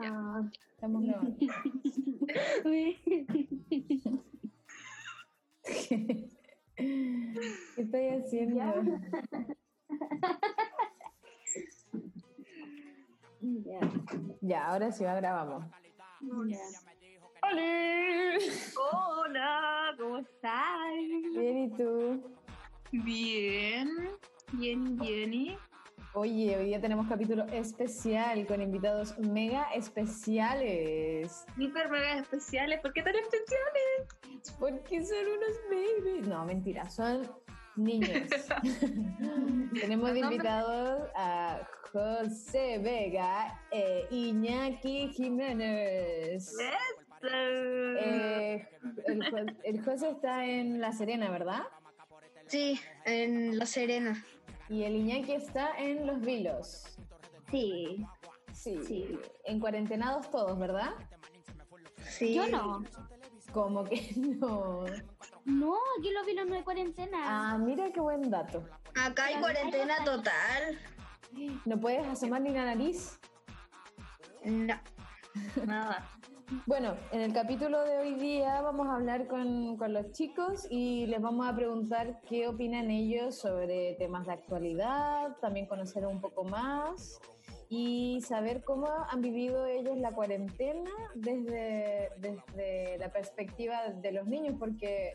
Ah, Estamos grabando. ¿Qué estoy haciendo? ya. Ya, ahora sí, ahora grabamos. Ya. Día tenemos capítulo especial con invitados mega especiales. Hiper mega especiales. ¿Por qué tan especiales? Porque son unos babies. No, mentira, son niños. tenemos de invitados a José Vega e Iñaki Jiménez. Eh, el José está en La Serena, ¿verdad? Sí, en La Serena. Y el Iñaki está en Los Vilos. Sí. Sí. Sí. En cuarentenados todos, ¿verdad? Sí. Yo no. Como que no. No, aquí los vilos no hay cuarentena. Ah, mira qué buen dato. Acá hay cuarentena total. ¿No puedes asomar ni la nariz? No. Nada. Bueno, en el capítulo de hoy día vamos a hablar con, con los chicos y les vamos a preguntar qué opinan ellos sobre temas de actualidad, también conocer un poco más y saber cómo han vivido ellos la cuarentena desde, desde la perspectiva de los niños, porque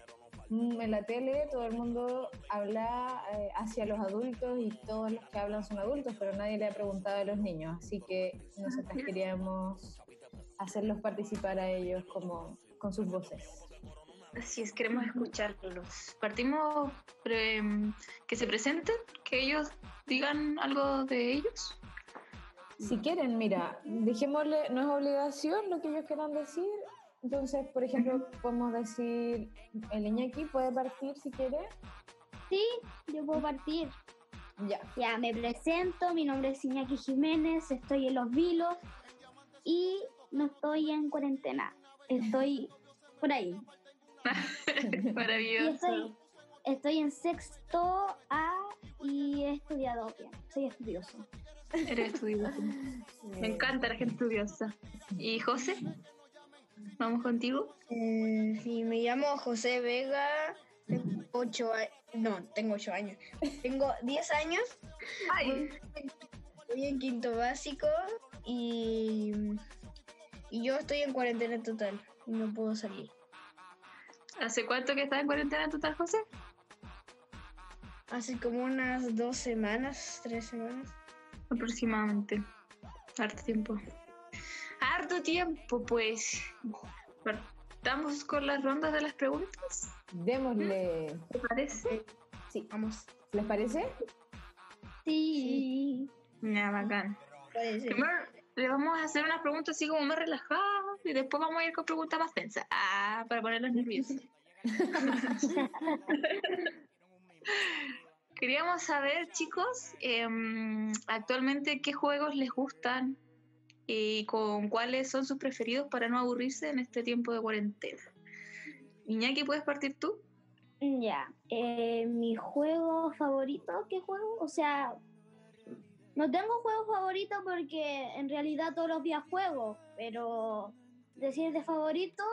mm, en la tele todo el mundo habla eh, hacia los adultos y todos los que hablan son adultos, pero nadie le ha preguntado a los niños, así que nosotras queríamos hacerlos participar a ellos como con sus voces. Así es, queremos escucharlos. Partimos pre- que se presenten, que ellos digan algo de ellos. Si quieren, mira, dejémosle, no es obligación lo que ellos quieran decir. Entonces, por ejemplo, podemos decir, el Iñaki puede partir si quiere. Sí, yo puedo partir. Ya. Ya, me presento, mi nombre es Iñaki Jiménez, estoy en Los Vilos y no estoy en cuarentena, estoy por ahí. Y Maravilloso. estoy, estoy en sexto A y he estudiado bien, soy estudioso. Eres estudioso. Me encanta la gente estudiosa. ¿Y José? ¿Vamos contigo? Eh, sí, me llamo José Vega. Tengo ocho años. No, tengo ocho años. Tengo 10 años. Ay, Estoy en quinto básico y, y yo estoy en cuarentena total. y No puedo salir. ¿hace cuánto que estás en cuarentena total, José? Hace como unas dos semanas, tres semanas. Aproximadamente. Harto tiempo. Harto tiempo, pues. Partamos con las rondas de las preguntas, Démosle. ¿te parece? Sí, Vamos. ¿les parece? Sí. Ya, bacán. Parece. Primero le vamos a hacer unas preguntas así como más relajadas y después vamos a ir con preguntas más tensas. Ah, para ponerlos nerviosos. Queríamos saber, chicos, em, actualmente qué juegos les gustan y con cuáles son sus preferidos para no aburrirse en este tiempo de cuarentena. Iñaki, ¿puedes partir tú? Ya, eh, mi juego favorito, ¿qué juego? O sea, no tengo juego favorito porque en realidad todos los días juego, pero decir de favorito,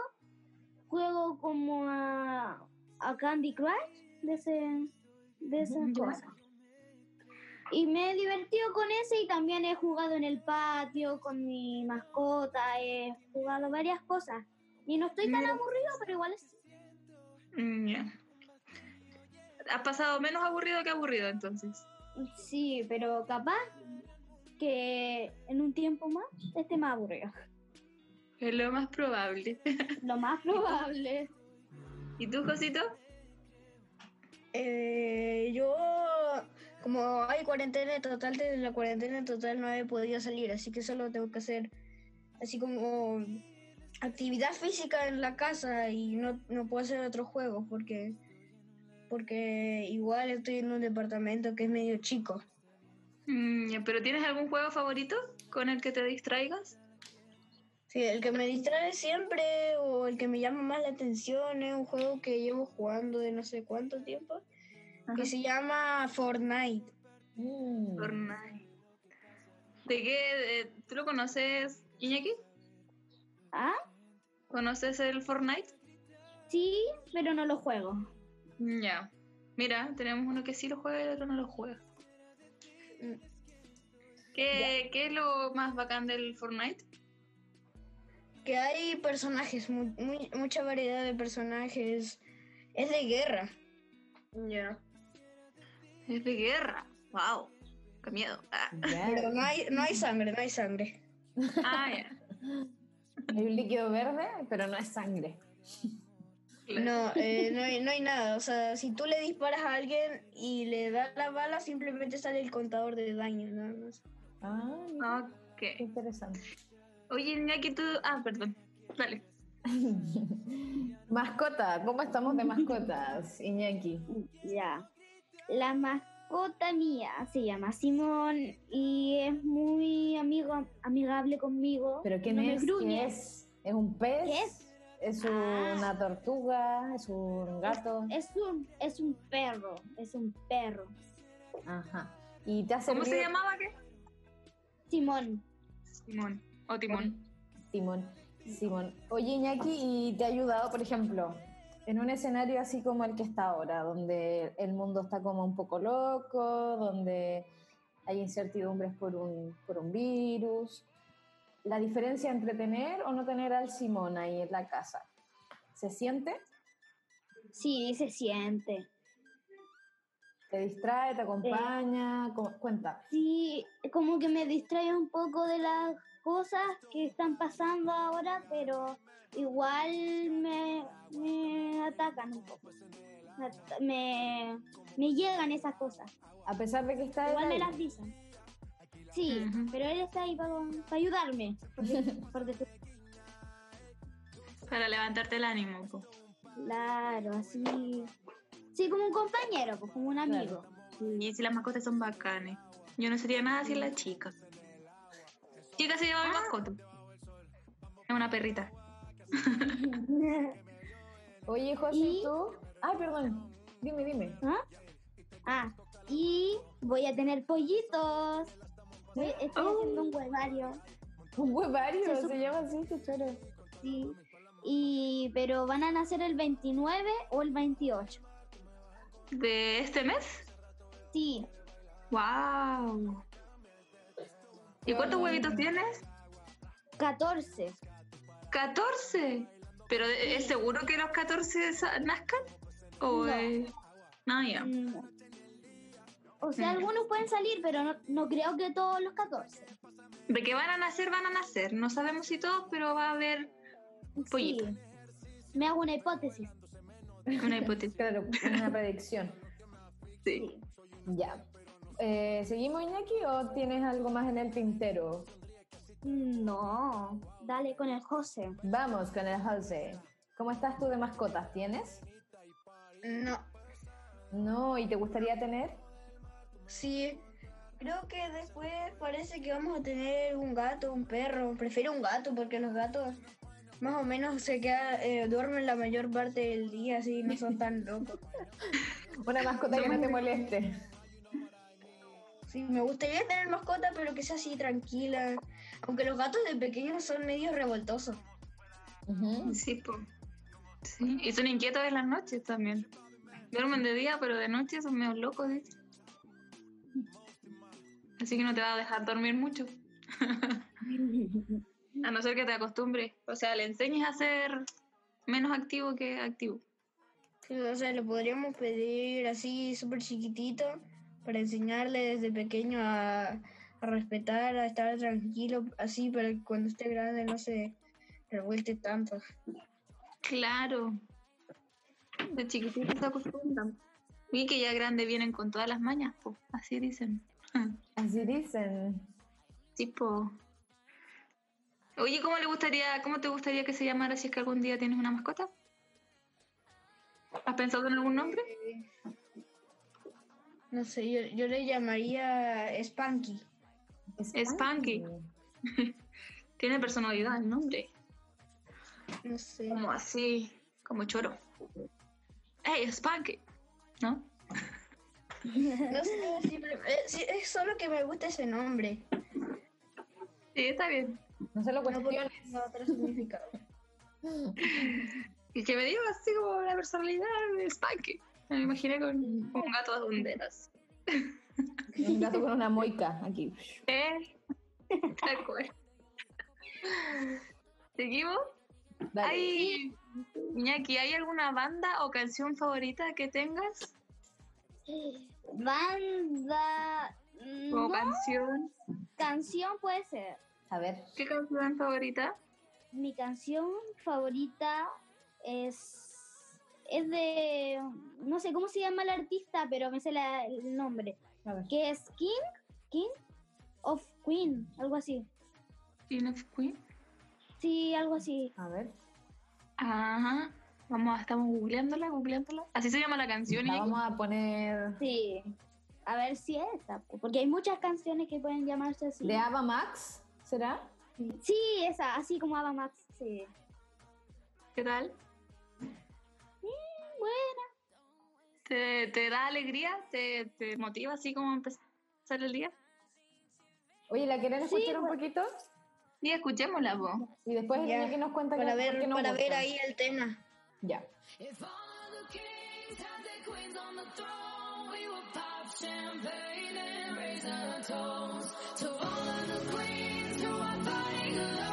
juego como a, a Candy Crush, de ese, de esa Ya. cosa. Y me he divertido con ese y también he jugado en el patio con mi mascota, he jugado varias cosas. Y no estoy tan aburrido, pero igual es Mm. Has pasado menos aburrido que aburrido entonces. Sí, pero capaz que en un tiempo más esté más aburrido. Es lo más probable. Lo más probable. ¿Y tú, Josito? Eh, yo, como hay cuarentena total, desde la cuarentena total no he podido salir, así que solo tengo que hacer así como actividad física en la casa y no, no puedo hacer otros juegos porque, porque igual estoy en un departamento que es medio chico. Mm, ¿Pero tienes algún juego favorito con el que te distraigas? Sí, el que me distrae siempre o el que me llama más la atención es un juego que llevo jugando de no sé cuánto tiempo, Ajá. que se llama Fortnite. Mm. Fortnite. ¿De qué? de- ¿Tú lo conoces, Iñaki, ¿Ah? ¿conoces el Fortnite? Sí, pero no lo juego. Ya. Mira, tenemos uno que sí lo juega y el otro no lo juega. Mm. ¿Qué, ¿Qué es lo más bacán del Fortnite? Que hay personajes, mu- muy- mucha variedad de personajes. Es de guerra. Ya. Es de guerra. Wow. Qué miedo. Ah. Pero no hay, no hay sangre, no hay sangre. Ah, ya. Hay un líquido verde, pero no es sangre. No, eh, no, hay, no hay nada. O sea, si tú le disparas a alguien y le das la bala, simplemente sale el contador de daño, nada más. Ah, mira, qué Ok. interesante. Oye, Iñaki, tú. Ah, perdón. Dale. Mascota, ¿cómo estamos de mascotas, Iñaki? Ya. La mascota mía se llama Simón y es muy amigo, amigable conmigo. ¿Pero quién no me es? gruñe. ¿Qué es? ¿Es un pez? ¿Qué es? ¿Es Ah. una tortuga? ¿Es un gato? Es un, es un perro, es un perro. Ajá. ¿Y te has ¿Cómo se llamaba qué? Simón. Timón. O Timón. Simón. Simón. Oye, Iñaki, ¿y te ha ayudado, por ejemplo, en un escenario así como el que está ahora, donde el mundo está como un poco loco, donde hay incertidumbres por un, por un virus? ¿La diferencia entre tener o no tener al Simón ahí en la casa? ¿Se siente? Sí, se siente. ¿Te distrae? ¿Te acompaña? ¿Cómo- Cuenta. Sí, como que me distrae un poco de las cosas que están pasando ahora, pero igual me, me atacan un poco. Me Me, llegan esas cosas. A pesar de que está Igual me ahí. las dicen. Sí, pero él está ahí para, ayudarme. Por de- Para levantarte el ánimo. po. claro, así. Sí, como un compañero, pues, como un amigo. Y si las mascotas son bacanes. Yo no sería nada sin la chica. Chica se llama mi Ah. mascota. Es una perrita. Oye, José, Y- ¿tú? Ay, perdón. Dime, dime. ¿Ah? Ah, y voy a tener pollitos. Estoy Oh. haciendo un huevario. Un huevario, Se se, llama así, qué choro. Sí. Y, pero van a nacer el 29 o el 28. ¿De este mes? Sí, ¡Wow! ¿Y cuántos huevitos tienes? 14. ¡14! ¿Pero es seguro que los 14 sa- nazcan? ¿O No. No, ya. Mm. O sea, Mm. algunos pueden salir, pero no, no creo que todos los 14. De que van a nacer, van a nacer. No sabemos si todos, pero va a haber Pollito. Sí. Me hago una hipótesis. una hipótesis. Claro, una predicción. Sí. Ya. Eh, ¿Seguimos, Iñaki, o tienes algo más en el tintero? No, dale con el José. Vamos con el José. ¿Cómo estás tú de mascotas? ¿Tienes? No, No, ¿y te gustaría tener? Sí. Creo que después parece que vamos a tener un gato, un perro. Prefiero un gato porque los gatos más o menos se quedan, eh, duermen la mayor parte del día, así no son tan locos. Una mascota que no te moleste. Sí, me gustaría tener mascota, pero que sea así tranquila. Aunque los gatos de pequeños son medio revoltosos. Ujú. Sí, po. Sí. Y son inquietos en las noches también. Duermen de día, pero de noche son medio locos. Así que no te va a dejar dormir mucho. A no ser que te acostumbres. O sea, le enseñes a ser menos activo que activo. O sea, le podríamos pedir así súper chiquitito para enseñarle desde pequeño a, a respetar, a estar tranquilo, así para que cuando esté grande no se revuelte tanto. Claro. De chiquititos se acostumbran. Y que ya grande vienen con todas las mañas, po. Así dicen. Así dicen. Tipo. Oye, ¿cómo le gustaría, cómo te gustaría que se llamara si es que algún día tienes una mascota? ¿Has pensado en algún nombre? No sé, yo, yo le llamaría Spanky. Spanky. Tiene personalidad el nombre. No sé. Como así, como choro. ¡Hey, Spanky! ¿No? No sé, simple- eh, es solo que me gusta ese nombre. Sí, está bien. No se lo No cuestiones. tenga otro significado. Y que me diga así como la personalidad de Spanky. Me imaginé con un gato de honderas. Un gato con una moica aquí. ¿Eh? Tal cual. ¿Seguimos? Dale. ¿Hay, Iñaki, ¿hay alguna banda o canción favorita que tengas? Banda. mm, No, canción. canción puede ser. A ver. ¿Qué canción favorita? Mi canción favorita es. Es de. No sé cómo se llama el artista, pero me sé la- el nombre. A ver. Que es King. King of Queen, algo así. King of Queen. Sí, algo así. A ver. Ajá. Vamos, estamos googleándola, googleándola. Así se llama la canción. La Iñaki? vamos a poner Sí. A ver si es esa. po, Porque hay muchas canciones que pueden llamarse así. de Ava Max, ¿será? Sí, esa, así como Ava Max. Sí. ¿Qué tal? Buena. ¿Te, te da alegría? ¿Te, ¿Te motiva así como a empezar el día? Oye, ¿la quieren Sí, escuchar un bueno. poquito? Sí, escuchémosla, vos. Y después el Ya, niño que nos cuenta Para que, ver, nos para ver ahí el tema. Ya. Champagne and raise toast to all of the queens who are fighting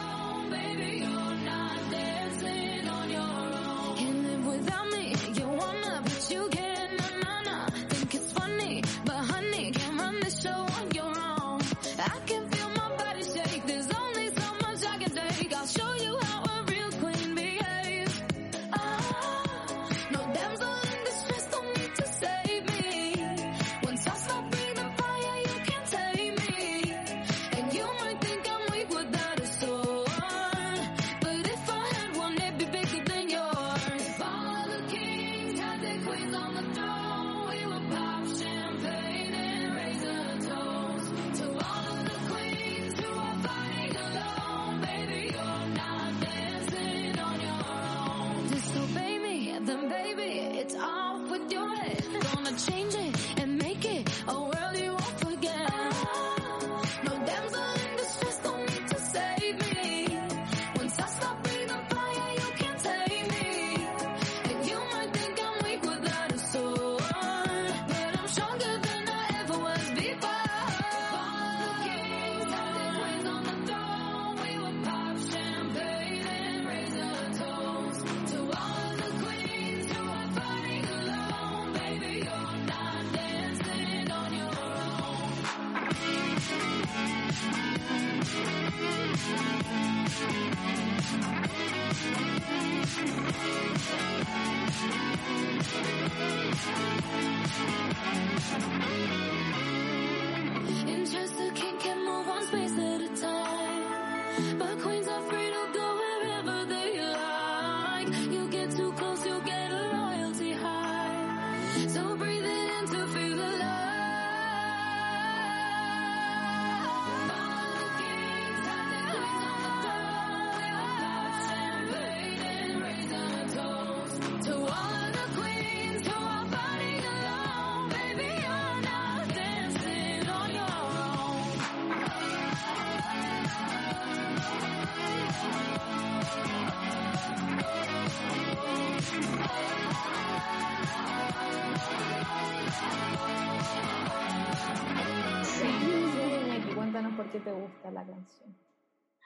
qué te gusta la canción.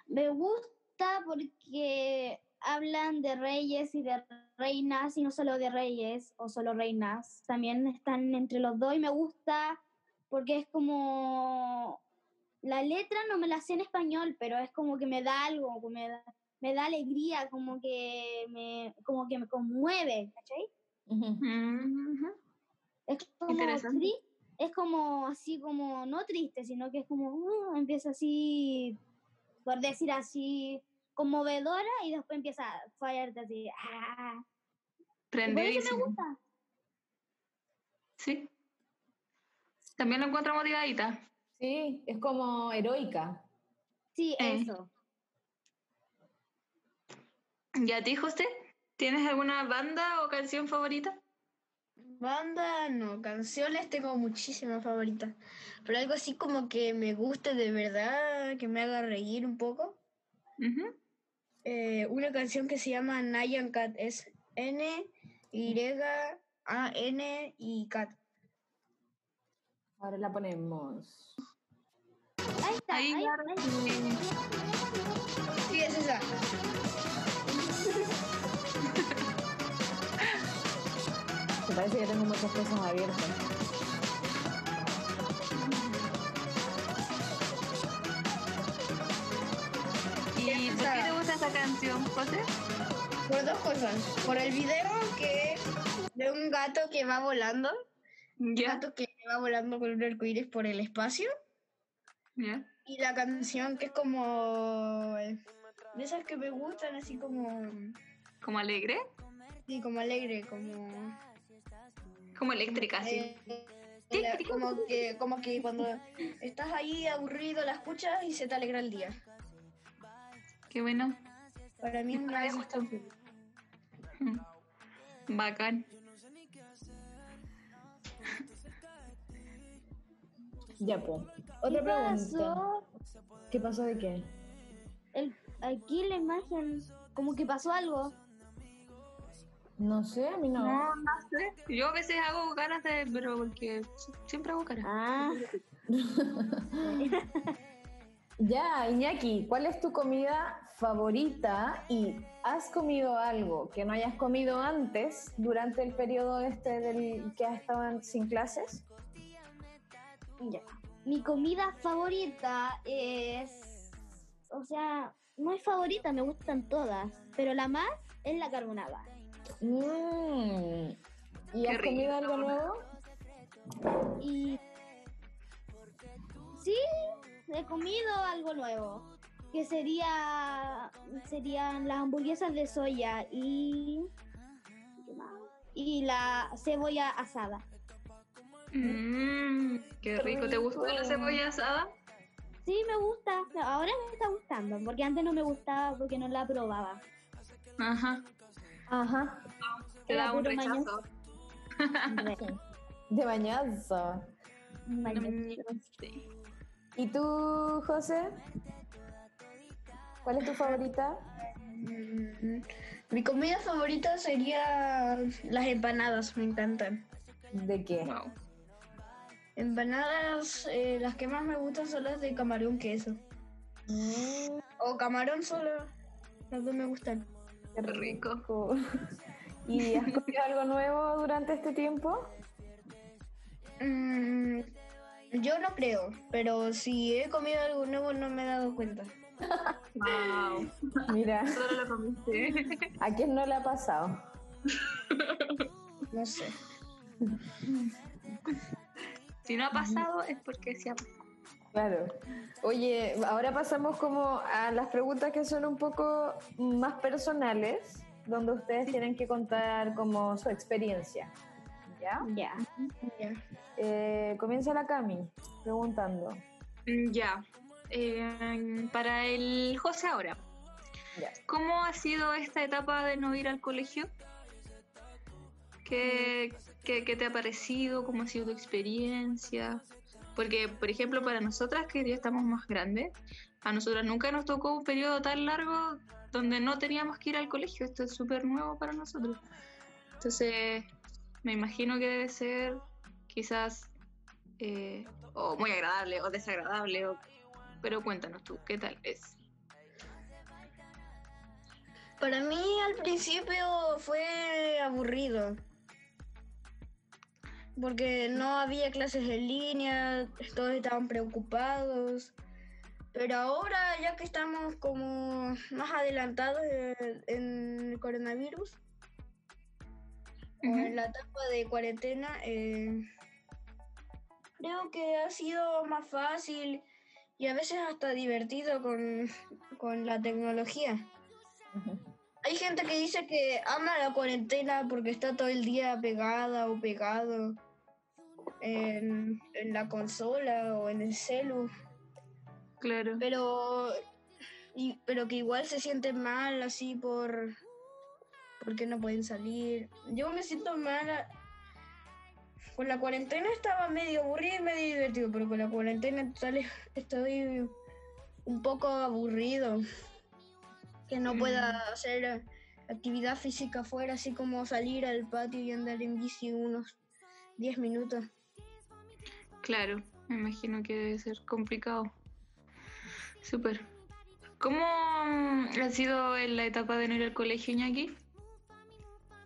Me gusta porque hablan de reyes y de reinas, y no solo de reyes o solo reinas, también están entre los dos y me gusta porque es como... La letra no me la sé en español, pero es como que me da algo, me da, me da alegría, como que me, como que me conmueve, ¿cachai? Es como, Interesante. Es como así como, no triste, sino que es como, uh, empieza así, por decir así, conmovedora y después empieza a fallarte así. ¡ah! Por eso me gusta. Sí. También lo encuentro motivadita. Sí, es como heroica. Sí, Eh. eso. ¿Y a ti, José? ¿Tienes alguna banda o canción favorita? Banda, no, canciones tengo muchísimas favoritas. Pero algo así como que me guste de verdad, que me haga reír un poco. Eh, una canción que se llama Nyan Cat. Es N, Y, A, N y Cat. Ahora la ponemos. Ahí está. Ahí, ahí- ahí- Sí, es esa. Parece que tengo muchas cosas abiertas. ¿Y por qué te gusta esa canción, José? Por dos cosas. Por el video que es de un gato que va volando. Un gato que va volando con un arcoíris por el espacio. Ya. Y la canción que es como... De esas que me gustan, así como... ¿Como alegre? Sí, como alegre, como... Como eléctrica, sí. la- como que como que cuando estás ahí aburrido la escuchas y se te alegra el día. Qué bueno. Para mí es una. Bacán. Ya, pues. ¿Qué Otra pregunta. pasó? ¿Qué pasó de qué? El, aquí la imagen, como que pasó algo. No sé, a mí no. No, no sé. Yo a veces hago caras de. Pero porque siempre hago caras. Ah, Ya, Iñaki, ¿cuál es tu comida favorita y has comido algo que no hayas comido antes durante el periodo este del que has estado sin clases? ya. Mi comida favorita es. O sea, no es favorita, me gustan todas. Pero la más es la carbonada. Mm. ¿Y Qué has comido algo nuevo? Y. Sí, he comido algo nuevo. Que sería. Serían las hamburguesas de soya y. Y la cebolla asada. Mmm, qué rico. ¿Te gustó la cebolla asada? Sí, me gusta. Ahora me está gustando. Porque antes no me gustaba porque no la probaba. Ajá. Ajá. Te da un rechazo. De bañazo. Sí. ¿Y tú, José? ¿Cuál es tu favorita? Mm, Mi comida favorita sería las empanadas, me encantan. ¿De qué? Wow. Empanadas, eh, las que más me gustan son las de camarón queso. Mm, O camarón solo, las dos me gustan. qué Qué rico. ¿Y has comido algo nuevo durante este tiempo? Mm, yo no creo, pero si he comido algo nuevo no me he dado cuenta. Wow. Mira, Solo lo comiste. ¿a quién no le ha pasado? No sé. Si no ha pasado es porque sí ha pasado. Claro. Oye, ahora pasamos como a las preguntas que son un poco más personales, donde ustedes tienen que contar como su experiencia. ¿Ya? Ya. Ya. Eh, comienza la Cami preguntando. Mm, Ya. Eh, para el José ahora. Ya. ¿Cómo ha sido esta etapa de no ir al colegio? ¿Qué, qué, qué te ha parecido? ¿Cómo ha sido tu experiencia? Porque, por ejemplo, para nosotras que ya estamos más grandes, a nosotras nunca nos tocó un periodo tan largo donde no teníamos que ir al colegio. Esto es súper nuevo para nosotros. Entonces, me imagino que debe ser quizás eh, o muy agradable o desagradable, pero cuéntanos tú, ¿qué tal es? Para mí al principio fue aburrido. Porque no había clases en línea, todos estaban preocupados. Pero ahora, ya que estamos como más adelantados en, el coronavirus, o en la etapa de cuarentena, eh, creo que ha sido más fácil y a veces hasta divertido con, con la tecnología. Hay gente que dice que ama la cuarentena porque está todo el día pegada o pegado en, en la consola o en el celu, Claro. pero, y- pero que igual se sienten mal así por porque no pueden salir. Yo me siento mal con la cuarentena estaba medio aburrido y medio divertido, pero con la cuarentena total estoy un poco aburrido. Que no pueda hacer actividad física afuera, así como salir al patio y andar en bici unos 10 minutos. Claro, me imagino que debe ser complicado. Súper. ¿Cómo ha sido en la etapa de no ir al colegio, Iñaki?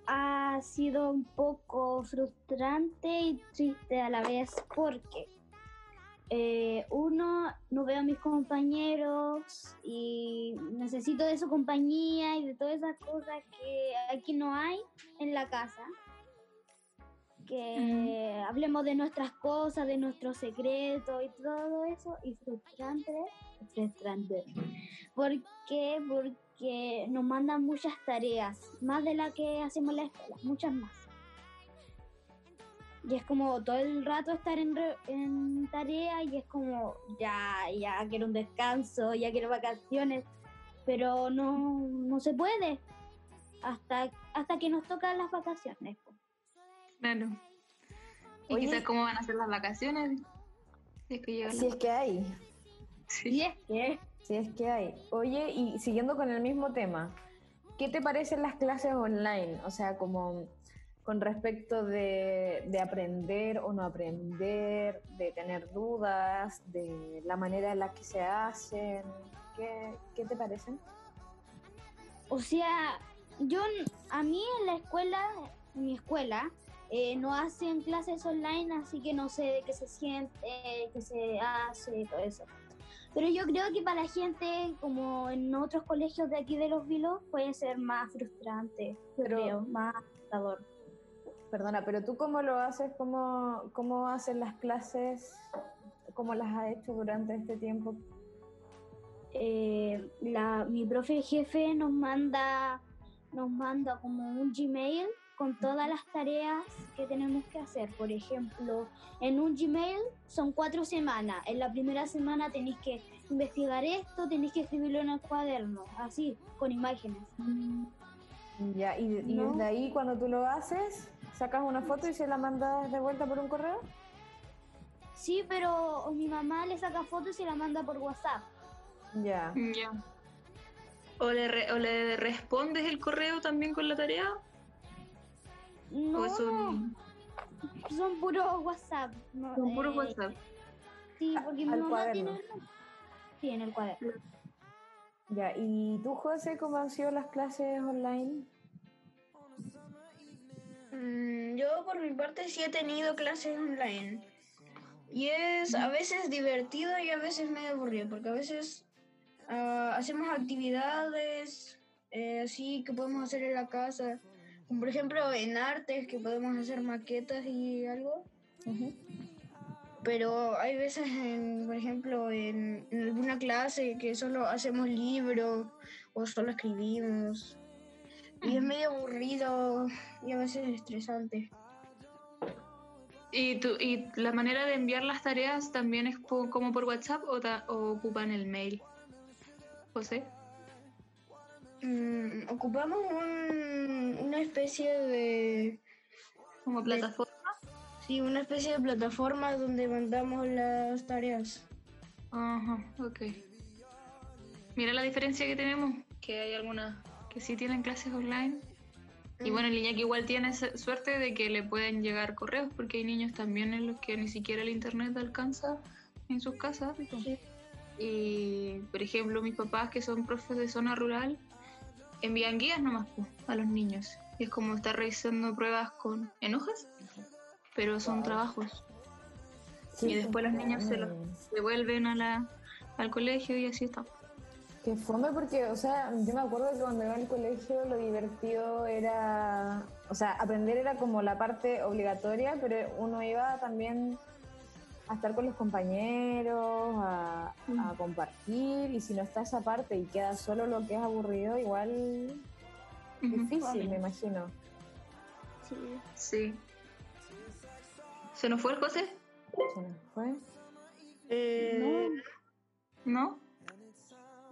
Ha sido un poco frustrante y triste a la vez porque eh, uno, no veo a mis compañeros y necesito de su compañía y de todas esas cosas que aquí no hay en la casa. Que hablemos de nuestras cosas, de nuestros secretos y todo eso. Y frustrante, frustrante. ¿Por qué? Porque nos mandan muchas tareas, más de las que hacemos en la escuela, muchas más. Y es como todo el rato estar en, re- en tarea y es como, ya, ya quiero un descanso, ya quiero vacaciones, pero no, no se puede hasta, hasta que nos tocan las vacaciones. Claro. Y Oye. quizás cómo van a ser las vacaciones. Si es que llega la- Si es que hay. Sí. Y es que, Si es que hay. Oye, y siguiendo con el mismo tema, ¿qué te parecen las clases online? O sea, como con respecto de, de aprender o no aprender, de tener dudas, de la manera en la que se hacen. ¿Qué, qué te parecen? o sea, yo, a mí en la escuela, en mi escuela, eh, no hacen clases online, así que no sé de qué se siente, qué se hace, todo eso. Pero yo creo que para la gente, como en otros colegios de aquí de Los Vilos, puede ser más frustrante, Pero- creo, más agotador. Perdona, pero tú cómo lo haces, cómo, cómo hacen las clases, cómo las has hecho durante este tiempo. eh, la, mi profe jefe nos manda, nos manda como un Gmail con todas las tareas que tenemos que hacer. Por ejemplo, en un Gmail son cuatro semanas. En la primera semana tenéis que investigar esto, tenéis que escribirlo en el cuaderno, así, con imágenes. Ya, y, y No. desde ahí cuando tú lo haces, sacas una foto y se la mandas de vuelta por un correo. Sí, pero mi mamá le saca fotos y la manda por WhatsApp. Ya. Ya. ¿O le, re- ¿O le respondes el correo también con la tarea? No, ¿O es un, son puros WhatsApp. no, un puro eh, WhatsApp? Sí, porque mi mamá cuaderno. tiene... Sí, en el cuaderno. Ya, ¿y tú, José, cómo han sido las clases online? Mm, yo por mi parte sí he tenido clases online. Y es a veces divertido y a veces medio aburrido, porque a veces ah, hacemos actividades eh, así que podemos hacer en la casa. Por ejemplo en artes que podemos hacer maquetas y algo. Pero hay veces, en, por ejemplo, en, en alguna clase que solo hacemos libros o solo escribimos. Y es medio aburrido y a veces estresante. ¿Y, tu, ¿Y la manera de enviar las tareas también es po- como por WhatsApp o, ta- o ocupan el mail? José. Mm, ocupamos un- una especie de... Como plataforma. Sí, una especie de plataforma donde mandamos las tareas. Ajá, ok. Mira la diferencia que tenemos, que hay algunas que sí tienen clases online. Y bueno, el Iñaki igual tiene su- suerte de que le pueden llegar correos, porque hay niños también en los que ni siquiera el internet alcanza en sus casas. Y, por ejemplo, mis papás, que son profes de zona rural, envían guías nomás po, a los niños. Y es como estar revisando pruebas con en hojas, pero son trabajos. Y después los niños se los devuelven a la, al colegio y así está. Que fome porque, o sea, yo me acuerdo que cuando iba al colegio lo divertido era, o sea, aprender era como la parte obligatoria, pero uno iba también a estar con los compañeros, a, a compartir, y si no está esa parte y queda solo lo que es aburrido, igual difícil, me imagino. Sí. Sí. ¿Se nos fue el José? Se nos fue. Eh, ¿No?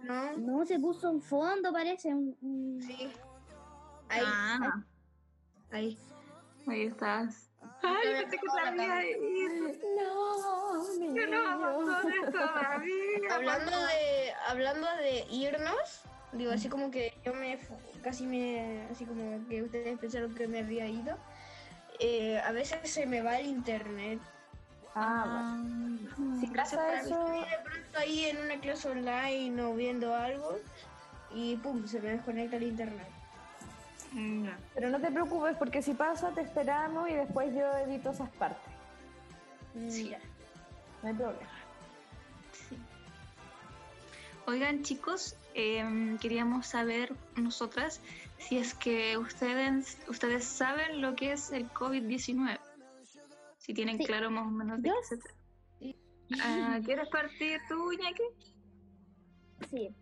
no, No, se puso un fondo, parece. Un, sí. Ahí, Ah, ahí. ahí estás. Ay, pensé que te había ido. No, Que no niño. abandones todavía. Hablando de, hablando de irnos, digo, así como que yo me casi me, así como que ustedes pensaron que me había ido. eh, a veces se me va el internet. Ah, bueno. Si pasa eso, Estoy de pronto ahí en una clase online o viendo algo y pum, se me desconecta el internet. Pero no te preocupes porque si pasa te esperamos y después yo edito esas partes. Sí. No hay problema. Sí. Oigan, chicos, em, queríamos saber nosotras si es que ustedes, ustedes saben lo que es el COVID-19. Si tienen Sí. claro más o menos de qué se. Ah, ¿Quieres partir tú, Iñaki? Sí.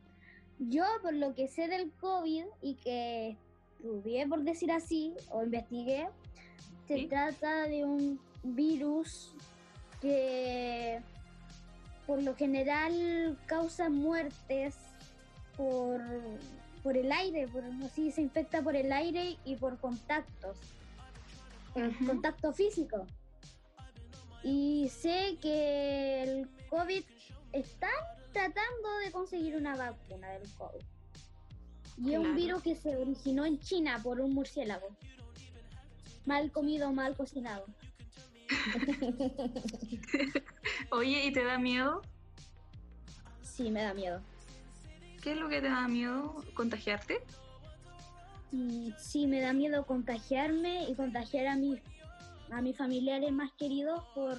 Yo, por lo que sé del COVID y que estudié, por decir así, o investigué, se Sí. trata de un virus que por lo general causa muertes por, por el aire, por, así se infecta por el aire y por contactos, contacto físico. Y sé que el COVID están tratando de conseguir una vacuna del COVID. Y es un virus que se originó en China por un murciélago. Mal comido, mal cocinado. Oye, ¿y te da miedo? Sí, me da miedo. ¿Qué es lo que te da miedo? ¿Contagiarte? Y sí, me da miedo contagiarme y contagiar a mis, a mis familiares más queridos por,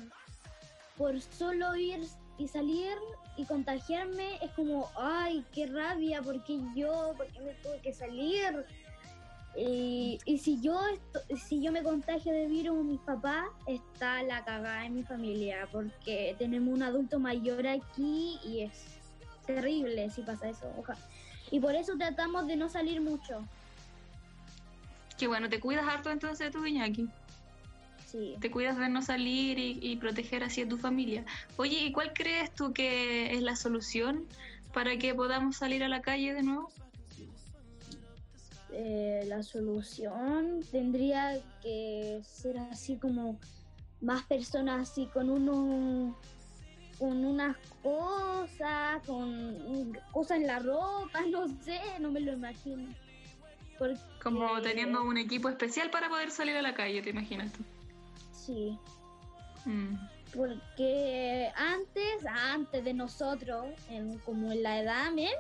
por solo ir y salir y contagiarme. Es como, ay, qué rabia, ¿por qué yo? ¿Por qué me tuve que salir? Y, y si yo esto- si yo me contagio de virus, mis papás, está la cagada en mi familia, porque tenemos un adulto mayor aquí y es terrible si pasa eso. oja- Y por eso tratamos de no salir mucho. Que bueno, te cuidas harto entonces tú, Iñaki. Sí. Te cuidas de no salir y, y proteger así a tu familia. Oye, ¿y cuál crees tú que es la solución para que podamos salir a la calle de nuevo? Eh, la solución tendría que ser así como más personas así con uno con unas cosas, con cosas en la ropa, no sé, no me lo imagino. Porque, Como teniendo un equipo especial para poder salir a la calle, ¿te imaginas tú? Sí, Mm. porque antes, antes de nosotros, en, como en la edad media,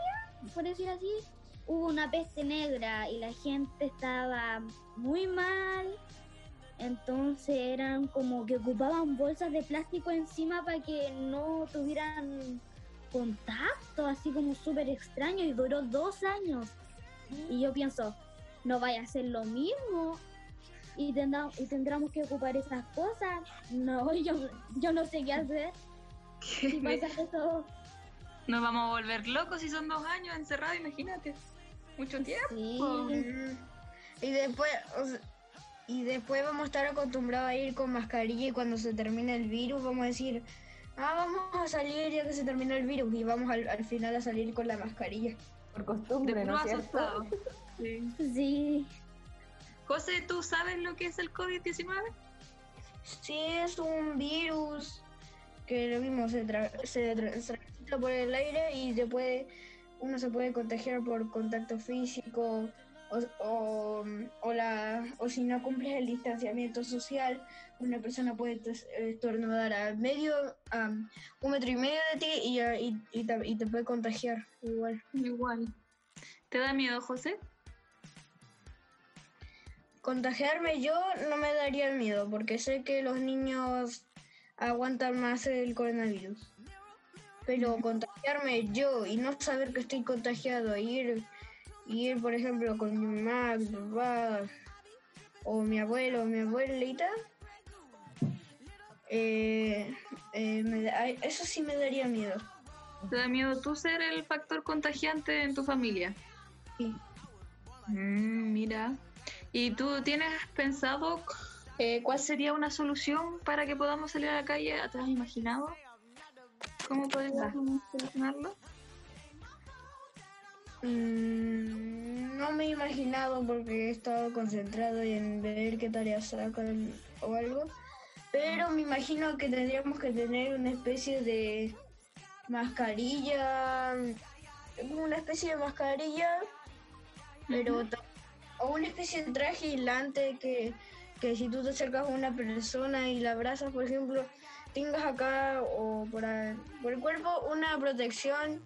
por decir así, hubo una peste negra y la gente estaba muy mal. Entonces eran como que ocupaban bolsas de plástico encima para que no tuvieran contacto, así como súper extraño y duró dos años. Y yo pienso, no vaya a ser lo mismo y, tendrá- y tendremos que ocupar esas cosas. No, yo, yo no sé qué hacer. Si pasa eso, Nos vamos a volver locos si son dos años encerrados, imagínate. Mucho tiempo. sí. Y después, o sea, y después vamos a estar acostumbrados a ir con mascarilla y cuando se termine el virus vamos a decir, ah, vamos a salir ya que se terminó el virus y vamos al, al final a salir con la mascarilla. Por costumbre, ¿no es cierto? Sí. Sí, José, ¿tú sabes lo que es el COVID-19? Sí, es un virus que lo mismo se, tra- se, tra- se transmite por el aire y se puede, uno se puede contagiar por contacto físico o, o, o la, o si no cumples el distanciamiento social, una persona puede estornudar a medio, a un metro y medio de ti y, y, y te, y te puede contagiar igual. Igual. ¿Te da miedo, José? Contagiarme yo no me daría miedo porque sé que los niños aguantan más el coronavirus. Pero contagiarme yo y no saber que estoy contagiado, ir, ir por ejemplo con mi mamá, mi papá o mi abuelo o mi abuelita, eh, eh, me da- eso sí me daría miedo. ¿Te da miedo tú ser el factor contagiante en tu familia? Sí. Mm, mira. ¿Y tú tienes pensado eh, cuál sería una solución para que podamos salir a la calle? ¿Te has imaginado? ¿Cómo podrías solucionarlo? Mm, no me he imaginado porque he estado concentrado en ver qué tareas sacan o algo. Pero me imagino que tendríamos que tener una especie de mascarilla, una especie de mascarilla, pero o una especie de traje aislante que, que si tú te acercas a una persona y la abrazas, por ejemplo, tengas acá o por, por el cuerpo una protección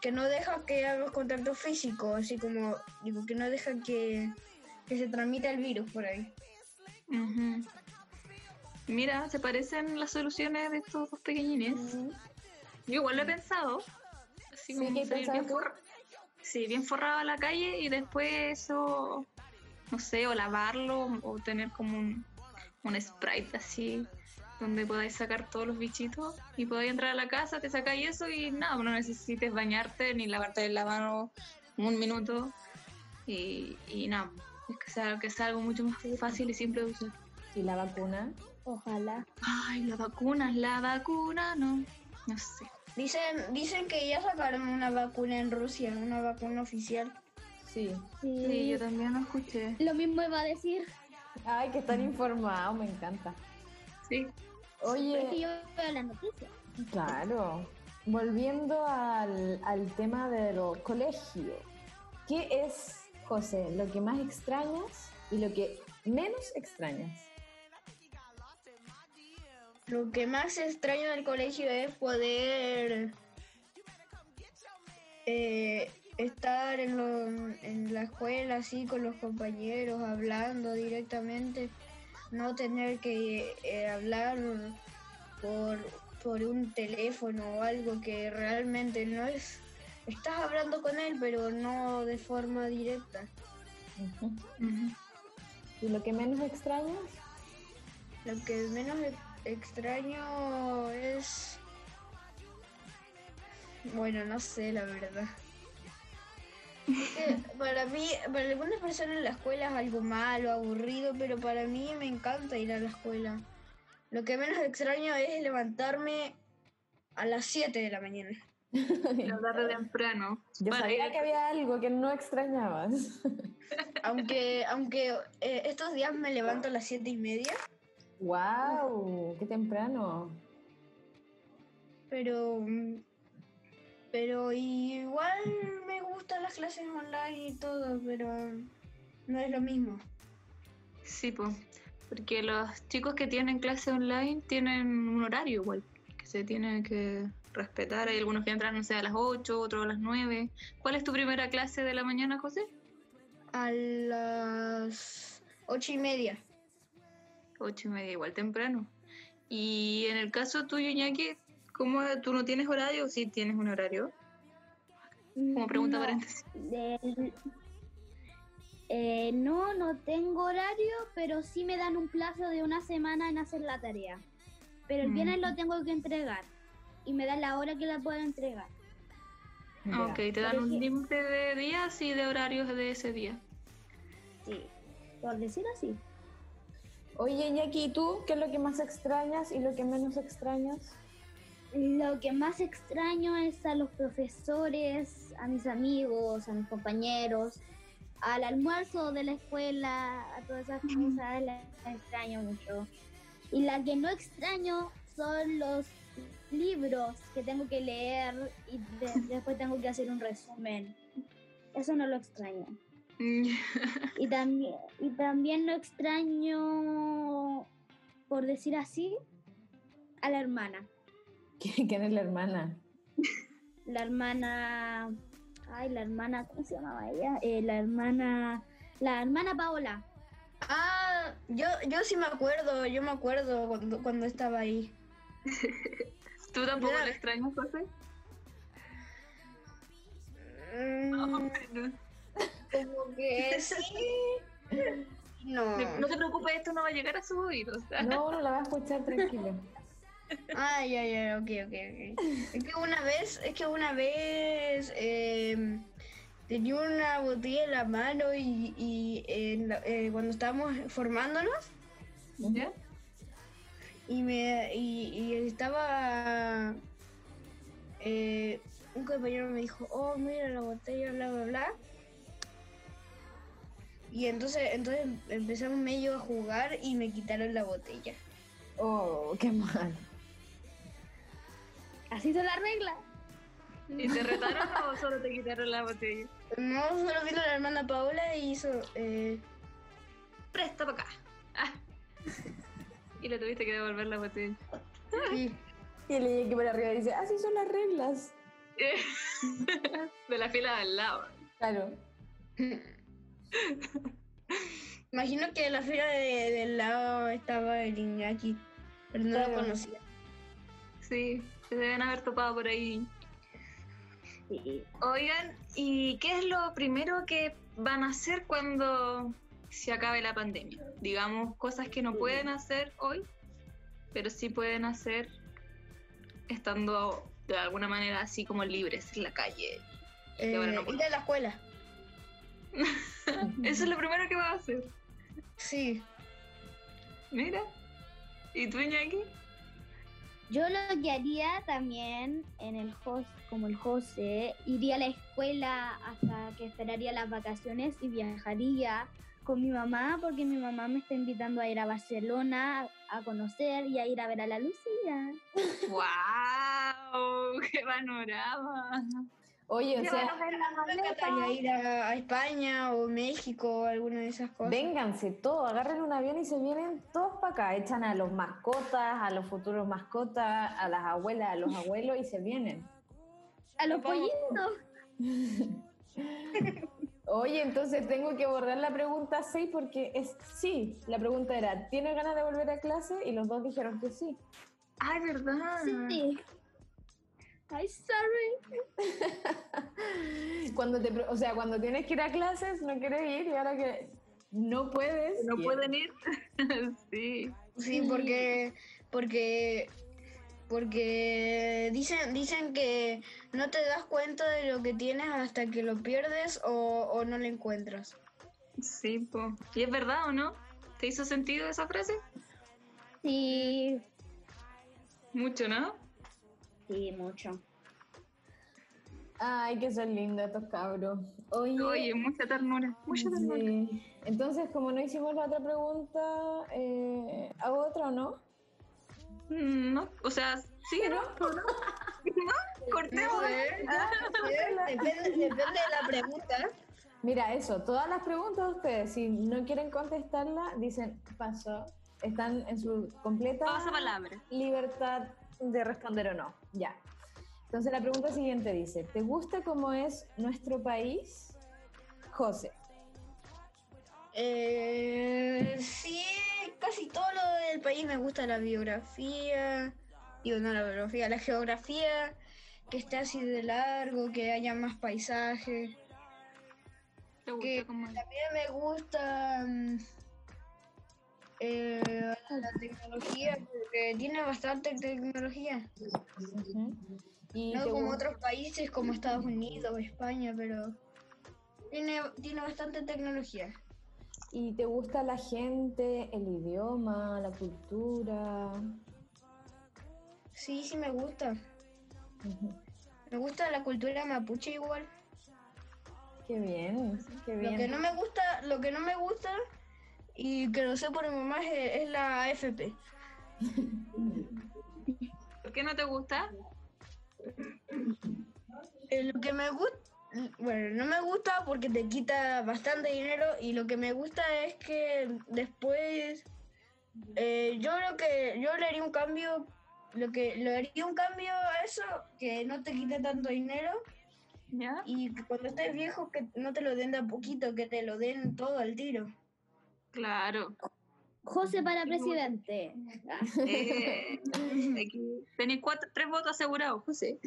que no deja que hagas contacto físico, así como digo que no deja que, que se transmita el virus por ahí. Mira, se parecen las soluciones de estos dos pequeñines. Yo igual lo he pensado. Así Sí, como ¿qué salir bien, forra- sí, bien forrado a la calle y después eso, no sé, o lavarlo o tener como un, un sprite así donde podáis sacar todos los bichitos y podáis entrar a la casa, te sacáis eso y nada, no necesites bañarte ni lavarte la mano un minuto y, y nada, es que sea, que sea algo mucho más fácil y simple de usar. ¿Y la vacuna? Ojalá. Ay, la vacuna, la vacuna, no, no sé. Dicen, dicen que ya sacaron una vacuna en Rusia, una vacuna oficial. Sí. Sí, Sí, yo también lo escuché. Lo mismo iba a decir. Ay, que están informados, me encanta. Sí. Es que Oye, yo veo las noticias. claro. Volviendo al, al tema del colegio. ¿Qué es, José, lo que más extrañas y lo que menos extrañas? Lo que más extraño del colegio es poder eh, estar en, lo- en la escuela así con los compañeros, hablando directamente, no tener que eh, hablar por, por un teléfono o algo que realmente no es... Estás hablando con él, pero no de forma directa. ¿Y lo que menos extrañas? Lo que menos e- extraño es... Bueno, no sé, la verdad. Para mí, para algunas personas la escuela es algo malo, aburrido, pero para mí me encanta ir a la escuela. Lo que menos extraño es levantarme a las 7 de la mañana. Hablar de temprano. Yo Para sabía ir- que había algo que no extrañabas. Aunque, aunque eh, estos días me levanto a las 7 y media, ¡Wow! ¡Qué temprano! pero... Pero igual me gustan las clases online y todo, pero no es lo mismo. Sí, pues. Porque los chicos que tienen clase online tienen un horario igual, que se tiene que respetar. Hay algunos que entran, no sé, a las 8, otros a las 9. ¿Cuál es tu primera clase de la mañana, José? A las ocho y media. 8 y media, igual temprano. Y en el caso tuyo, Iñaki, ¿cómo tú no tienes horario o sí tienes un horario? Como pregunta No, paréntesis. del- eh, no, no tengo horario, pero sí me dan un plazo de una semana en hacer la tarea. Pero el viernes Mm. lo tengo que entregar y me dan la hora que la puedo entregar. Ya. Ok, te dan un límite de días y de horarios de ese día. Sí, por decir así. Oye, Iñaki, ¿y tú qué es lo que más extrañas y lo que menos extrañas? Lo que más extraño es a los profesores, a mis amigos, a mis compañeros, al almuerzo de la escuela, a todas esas cosas, las extraño mucho. Y la que no extraño son los libros que tengo que leer y de- después tengo que hacer un resumen. Eso no lo extraño. Y también, y también no extraño, por decir así, a la hermana. ¿Quién es la hermana? la hermana, ay, la hermana, ¿cómo se llamaba ella? Eh, la hermana, la hermana Paola. Ah, yo, yo sí me acuerdo, yo me acuerdo cuando, cuando estaba ahí. ¿Tú tampoco le extrañas, José? Mm, como que sí. No. No te preocupes, esto no va a llegar a sus oídos. No, no la vas a escuchar tranquilo. Ay, ay, ay, ok, ok, ok. Es que una vez, es que una vez eh, tenía una botella en la mano y, y en la- eh, cuando estábamos formándonos ¿Ya? y me y, y estaba eh, un compañero me dijo, oh mira la botella, bla bla bla. Y entonces, entonces empezamos medio a jugar y me quitaron la botella. Oh, qué mal. Así son las reglas. ¿Y te retaron o solo te quitaron la botella? No, solo vino la hermana Paola y hizo. Eh, Presta para acá. Ah. Y le tuviste que devolver la botella. sí. Y el Iñaki por arriba dice, así son las reglas. De la fila de al lado. Claro. Imagino que en la fila de- del lado estaba el Iñaki, pero no Claro. lo conocía. Sí, se deben haber topado por ahí. Sí. Oigan, ¿y qué es lo primero que van a hacer cuando se acabe la pandemia? Digamos, cosas que no pueden hacer hoy, pero sí pueden hacer estando de alguna manera así como libres en la calle. Eh, no ir a la escuela. Eso es lo primero que va a hacer. Sí. Mira. ¿Y tú, Iñaki? Yo lo que haría también en el host, como el José, iría a la escuela hasta que esperaría las vacaciones y viajaría con mi mamá porque mi mamá me está invitando a ir a Barcelona a conocer y a ir a ver a la Lucía. ¡Wow! ¡Qué panorama! Oye, o sea, encantaría ir a, a España o México o alguna de esas cosas. vénganse todos, agarren un avión y se vienen todos para acá. Echan a los mascotas, a los futuros mascotas, a las abuelas, a los abuelos y se vienen. A los pollitos. Oye, entonces tengo que borrar la pregunta 6 porque es sí. La pregunta era, ¿tienes ganas de volver a clase? Y los dos dijeron que sí. ¡Ay, verdad! Sí. Ay, sorry. Cuando te, o sea, cuando tienes que ir a clases, no quieres ir y ahora que no puedes. ¿No pueden ir? sí. Sí, porque porque porque dicen dicen que no te das cuenta de lo que tienes hasta que lo pierdes o, o no lo encuentras. Sí, po. ¿Y es verdad o no? ¿Te hizo sentido esa frase? Sí, Mucho, ¿no? Sí, mucho. Ay, que son lindos estos cabros. Oye, Oye, mucha ternura. Mucha ternura. sí. entonces como no hicimos la otra pregunta, eh, ¿hago otra o no? Mm, No, o sea, sí, ¿no? ¿No? Cortemos. No sé, depende, depende de la pregunta. Mira, eso, todas las preguntas de ustedes, si no quieren contestarla, dicen paso. Están en su completa Pasa palabra. libertad de responder o no. Ya. Entonces la pregunta siguiente dice, ¿te gusta cómo es nuestro país? José. Eh, sí, casi todo lo del país me gusta la biografía, digo no la biografía, la geografía, que esté así de largo, que haya más paisajes. ¿Te gusta que cómo- también me gusta mm, eh, la tecnología, porque tiene bastante tecnología. Ujú. ¿Y No como otros países como Estados Unidos o España, pero tiene, tiene bastante tecnología. ¿Y te gusta la gente, el idioma, la cultura? Sí, sí me gusta. Me gusta la cultura mapuche igual. Qué bien, qué Lo que bien. no me gusta, lo que no me gusta y que lo sé por mi mamá es, es la AFP. ¿Por qué no te gusta? Eh, lo que me gusta, bueno, no me gusta porque te quita bastante dinero y lo que me gusta es que después eh, yo creo que yo le haría un cambio, lo que le haría un cambio a eso que no te quite tanto dinero ¿Ya? y cuando estés viejo que no te lo den de a poquito, que te lo den todo al tiro. Claro. José para presidente. Eh, tenéis cuatro, tres votos asegurados, José.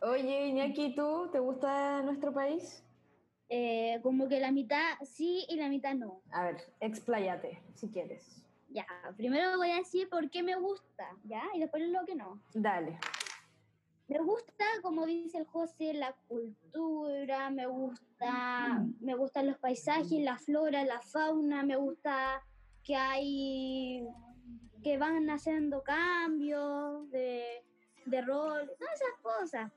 Oye, Iñaki, ¿tú te gusta nuestro país? eh, como que la mitad sí y la mitad no. A ver, expláyate, si quieres. Ya, primero voy a decir por qué me gusta, ¿ya? Y después lo que no. Dale. Me gusta, como dice el José, la cultura, me gusta, me gustan los paisajes, la flora, la fauna, me gusta que hay, que van haciendo cambios de, de rol, todas esas cosas.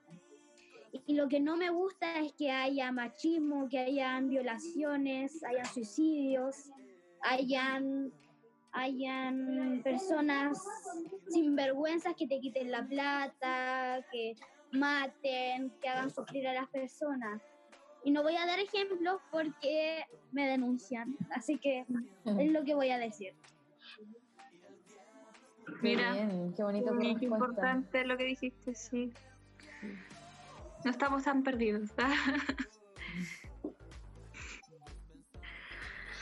Y lo que no me gusta es que haya machismo, que hayan violaciones, hayan suicidios, hayan hayan personas sinvergüenzas que te quiten la plata, que maten, que hagan sufrir a las personas. Y no voy a dar ejemplos porque me denuncian, así que es lo que voy a decir. Mira, bien, qué bonito Qué respuesta. importante lo que dijiste, sí. No estamos tan perdidos.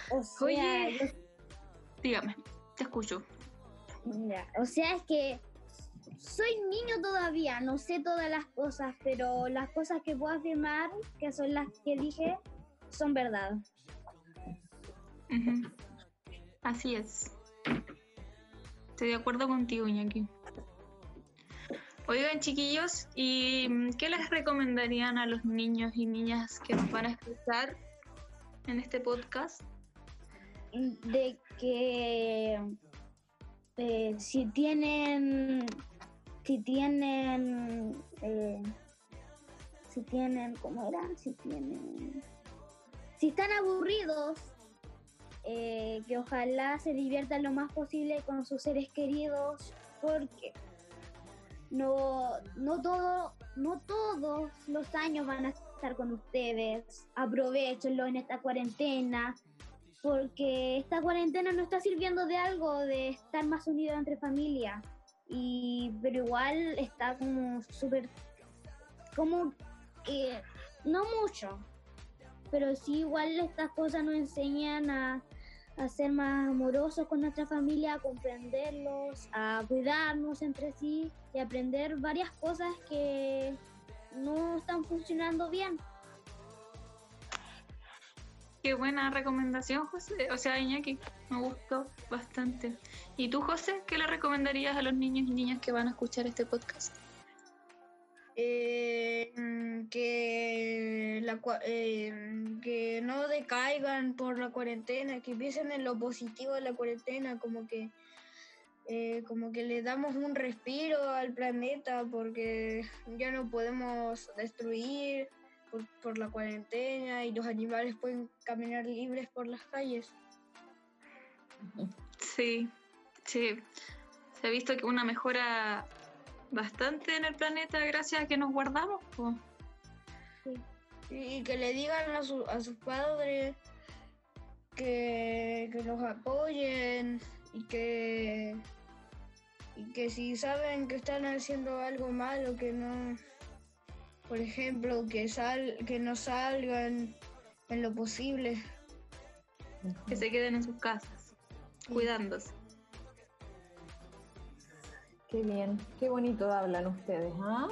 O sea, Oye. yo Dígame, te escucho. Ya, o sea, es que soy niño todavía, no sé todas las cosas, pero las cosas que puedo afirmar, que son las que dije, son verdad. Así es. Estoy de acuerdo contigo, Iñaki. Oigan, chiquillos, ¿y qué les recomendarían a los niños y niñas que nos van a escuchar en este podcast? De que eh, si tienen, si tienen, eh, si tienen, ¿cómo era? Si tienen, si están aburridos, eh, que ojalá se diviertan lo más posible con sus seres queridos, porque no, no todo, no todos los años van a estar con ustedes. Aprovechenlo en esta cuarentena, porque esta cuarentena no está sirviendo de algo, de estar más unidos entre familia. Y, pero igual está como súper, como, que no mucho, pero sí igual estas cosas nos enseñan a, a ser más amorosos con nuestra familia, a comprenderlos, a cuidarnos entre sí y aprender varias cosas que no están funcionando bien. Qué buena recomendación, José. O sea, Iñaki, me gustó bastante. ¿Y tú, José, qué le recomendarías a los niños y niñas que van a escuchar este podcast? Eh, mm, eh, mm, que no decaigan por la cuarentena, que piensen en lo positivo de la cuarentena, como que, eh, como que le damos un respiro al planeta porque ya no podemos destruir por, por la cuarentena y los animales pueden caminar libres por las calles. Sí, sí. Se ha visto que una mejora bastante en el planeta gracias a que nos guardamos. po. Y que le digan a, su- a sus padres que, que los apoyen y que, y que si saben que están haciendo algo malo, que no, por ejemplo, que, sal, que no salgan en lo posible. Que se queden en sus casas, cuidándose. Qué bien, qué bonito hablan ustedes, ¿ah?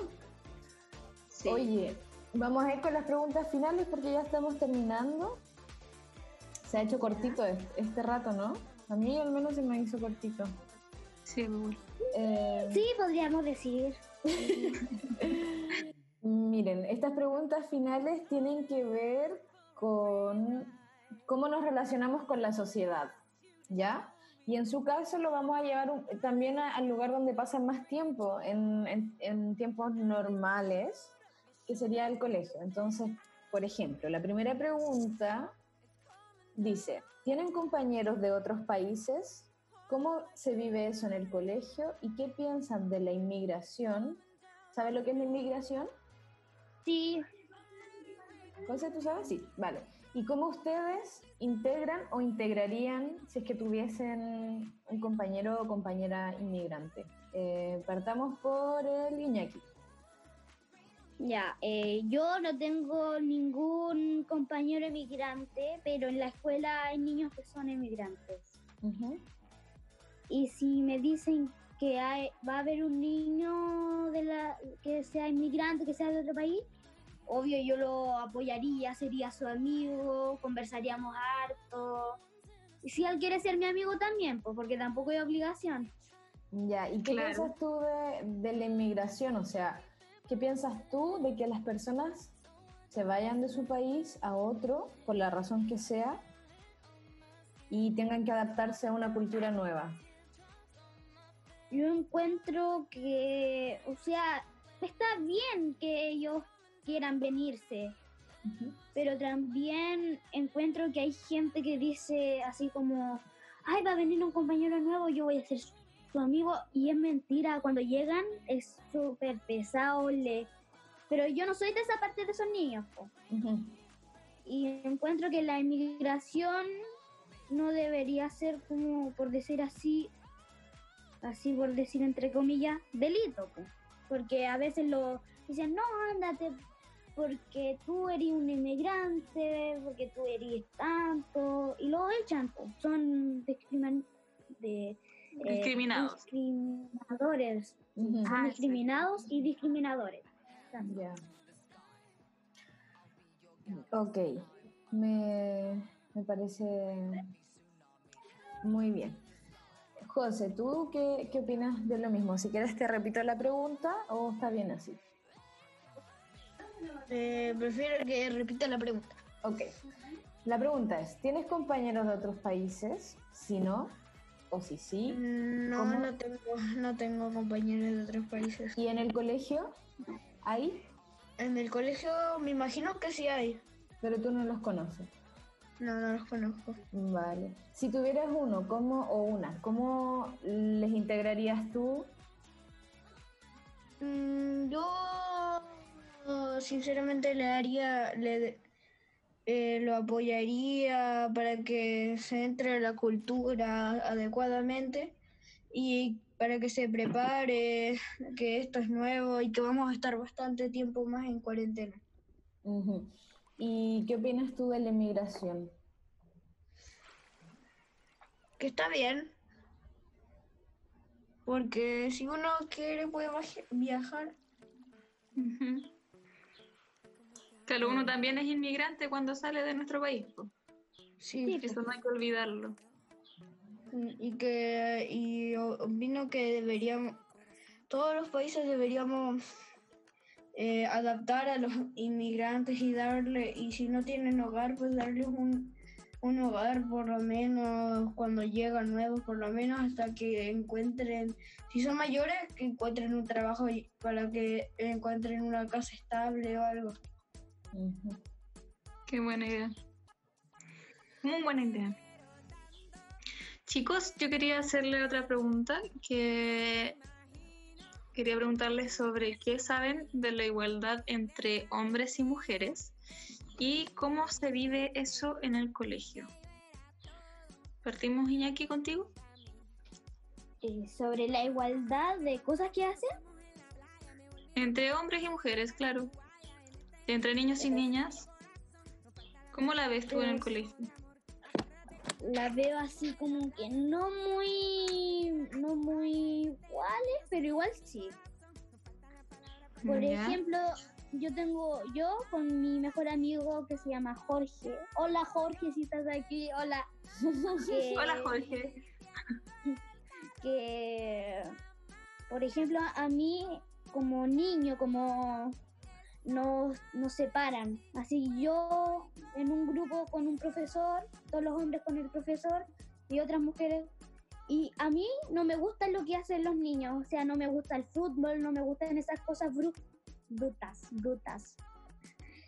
Sí. Oye, vamos a ir con las preguntas finales porque ya estamos terminando. Se ha hecho cortito es- este rato, ¿no? A mí al menos se me hizo cortito. Sí, bueno. Eh, Sí, podríamos decir. Miren, estas preguntas finales tienen que ver con cómo nos relacionamos con la sociedad, ¿ya? Y en su caso lo vamos a llevar también al lugar donde pasan más tiempo, en, en- en tiempos normales, que sería el colegio. Entonces, por ejemplo, la primera pregunta dice, ¿tienen compañeros de otros países? ¿Cómo se vive eso en el colegio? ¿Y qué piensan de la inmigración? ¿Saben lo que es la inmigración? Sí, José, ¿tú sabes? Sí, vale. ¿Y cómo ustedes integran o integrarían si es que tuviesen un compañero o compañera inmigrante? Eh, partamos por el Iñaki. Ya, eh, yo no tengo ningún compañero emigrante, pero en la escuela hay niños que son emigrantes. Y si me dicen que hay, va a haber un niño de la, que sea inmigrante, que sea de otro país, obvio yo lo apoyaría, sería su amigo, conversaríamos harto. Y si él quiere ser mi amigo también, pues porque tampoco hay obligación. Ya, ¿y qué Claro. piensas tú de, de la inmigración? O sea, ¿qué piensas tú de que las personas se vayan de su país a otro, por la razón que sea, y tengan que adaptarse a una cultura nueva? Yo encuentro que, o sea, está bien que ellos quieran venirse, pero también encuentro que hay gente que dice así como, ay, va a venir un compañero nuevo, yo voy a ser su, amigo. Y es mentira, cuando llegan es súper pesado, le... pero yo no soy de esa parte de esos niños. Y encuentro que la inmigración no debería ser como, por decir así, así por decir entre comillas, delito. po. Porque a veces lo dicen, no, ándate porque tú eres un inmigrante, porque tú eres tanto, y lo echan, son discrimin- de, eh, Discriminados. discriminadores. Son Ah, discriminados y discriminadores. Ya. Ok, me, me parece muy bien. José, ¿tú qué, qué opinas de lo mismo? Si quieres te repito la pregunta o está bien así. Eh, prefiero que repita la pregunta. Ok, la pregunta es, ¿tienes compañeros de otros países? Si no, o si sí. No, ¿Cómo? no tengo, no tengo compañeros de otros países. ¿Y en el colegio? ¿Hay? En el colegio me imagino que sí hay. Pero tú no los conoces. No, no los conozco. Vale. Si tuvieras uno, ¿cómo o una, cómo les integrarías tú? Mm, yo sinceramente le haría, le, eh, lo apoyaría para que se entre a la cultura adecuadamente y para que se prepare, que esto es nuevo y que vamos a estar bastante tiempo más en cuarentena. ¿Y qué opinas tú de la inmigración? Que está bien, porque si uno quiere puede viaj- viajar. Claro, uno también es inmigrante cuando sale de nuestro país. po. Sí, Eso no hay que olvidarlo. y que y opino que deberíamos todos los países deberíamos eh, adaptar a los inmigrantes y darle y si no tienen hogar pues darles un, un hogar por lo menos cuando llegan nuevos por lo menos hasta que encuentren si son mayores que encuentren un trabajo para que encuentren una casa estable o algo Qué buena idea. Muy buena idea. Chicos, yo quería hacerle otra pregunta que quería preguntarles sobre qué saben de la igualdad entre hombres y mujeres y cómo se vive eso en el colegio. Partimos Iñaki contigo. Eh, sobre la igualdad de cosas que hacen, Entre hombres y mujeres, claro. Entre niños y niñas. ¿Cómo la ves tú en el Pues, colegio? la veo así como que no muy, no muy iguales, pero igual sí. Por Ya. ejemplo, yo tengo, yo con mi mejor amigo que se llama Jorge. Hola Jorge, si estás aquí, hola. Que- Hola Jorge. que, por ejemplo, a mí como niño, como nos, nos separan. Así yo en un grupo con un profesor, todos los hombres con el profesor y otras mujeres. Y a mí no me gusta lo que hacen los niños, o sea, no me gusta el fútbol, no me gustan esas cosas bru- brutas, brutas.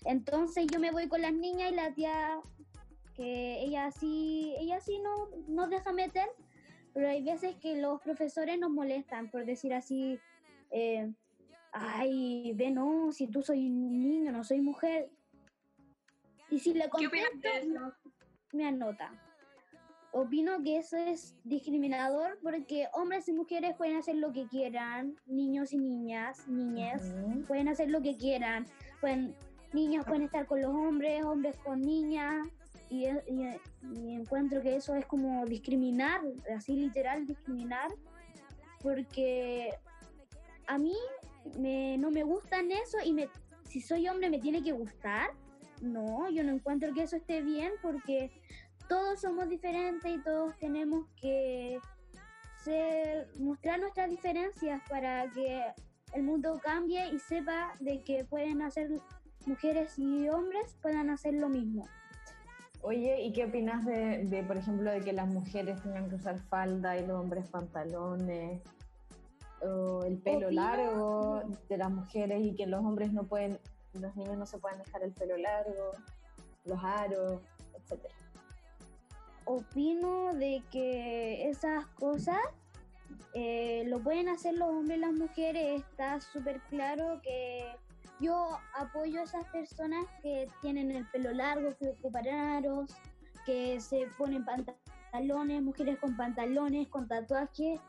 Entonces yo me voy con las niñas y la tía, que ella sí, ella sí no nos deja meter, pero hay veces que los profesores nos molestan por decir así, eh, ay, ve no, si tú soy niño, no soy mujer. Y si le ¿Qué opinas contesto, no, me anota. Opino que eso es discriminador porque hombres y mujeres pueden hacer lo que quieran, niños y niñas, niñas, pueden hacer lo que quieran, pueden, niños pueden estar con los hombres, hombres con niñas, y, y- y encuentro que eso es como discriminar, así literal discriminar, porque a mí me- no me gustan eso y me, si soy hombre me tiene que gustar. No, yo no encuentro que eso esté bien porque todos somos diferentes y todos tenemos que mostrar nuestras diferencias para que el mundo cambie y sepa de que pueden hacer mujeres y hombres puedan hacer lo mismo. Oye, ¿y qué opinas de, de, por ejemplo, de que las mujeres tengan que usar falda y los hombres pantalones? O el pelo largo de las mujeres y que los hombres no pueden, los niños no se pueden dejar el pelo largo, los aros, etcétera. opino de que esas cosas eh, lo pueden hacer los hombres y las mujeres. Está súper claro que yo apoyo a esas personas que tienen el pelo largo, que ocupan aros, que se ponen pantalones, mujeres con pantalones, con tatuajes.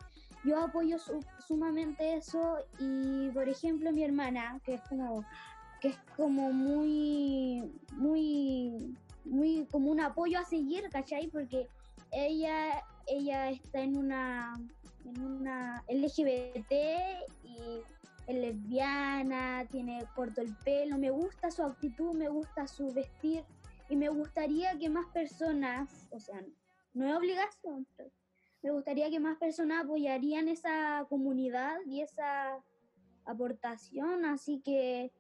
Yo apoyo su- sumamente eso y, por ejemplo, mi hermana, que es como que es como muy, muy, muy como un apoyo a seguir, ¿cachai? Porque ella, ella está en una, en una LGBT y es lesbiana, tiene corto el pelo, me gusta su actitud, me gusta su vestir y me gustaría que más personas, o sea, no es obligación, pero me gustaría que más personas apoyarían esa comunidad y esa aportación, así que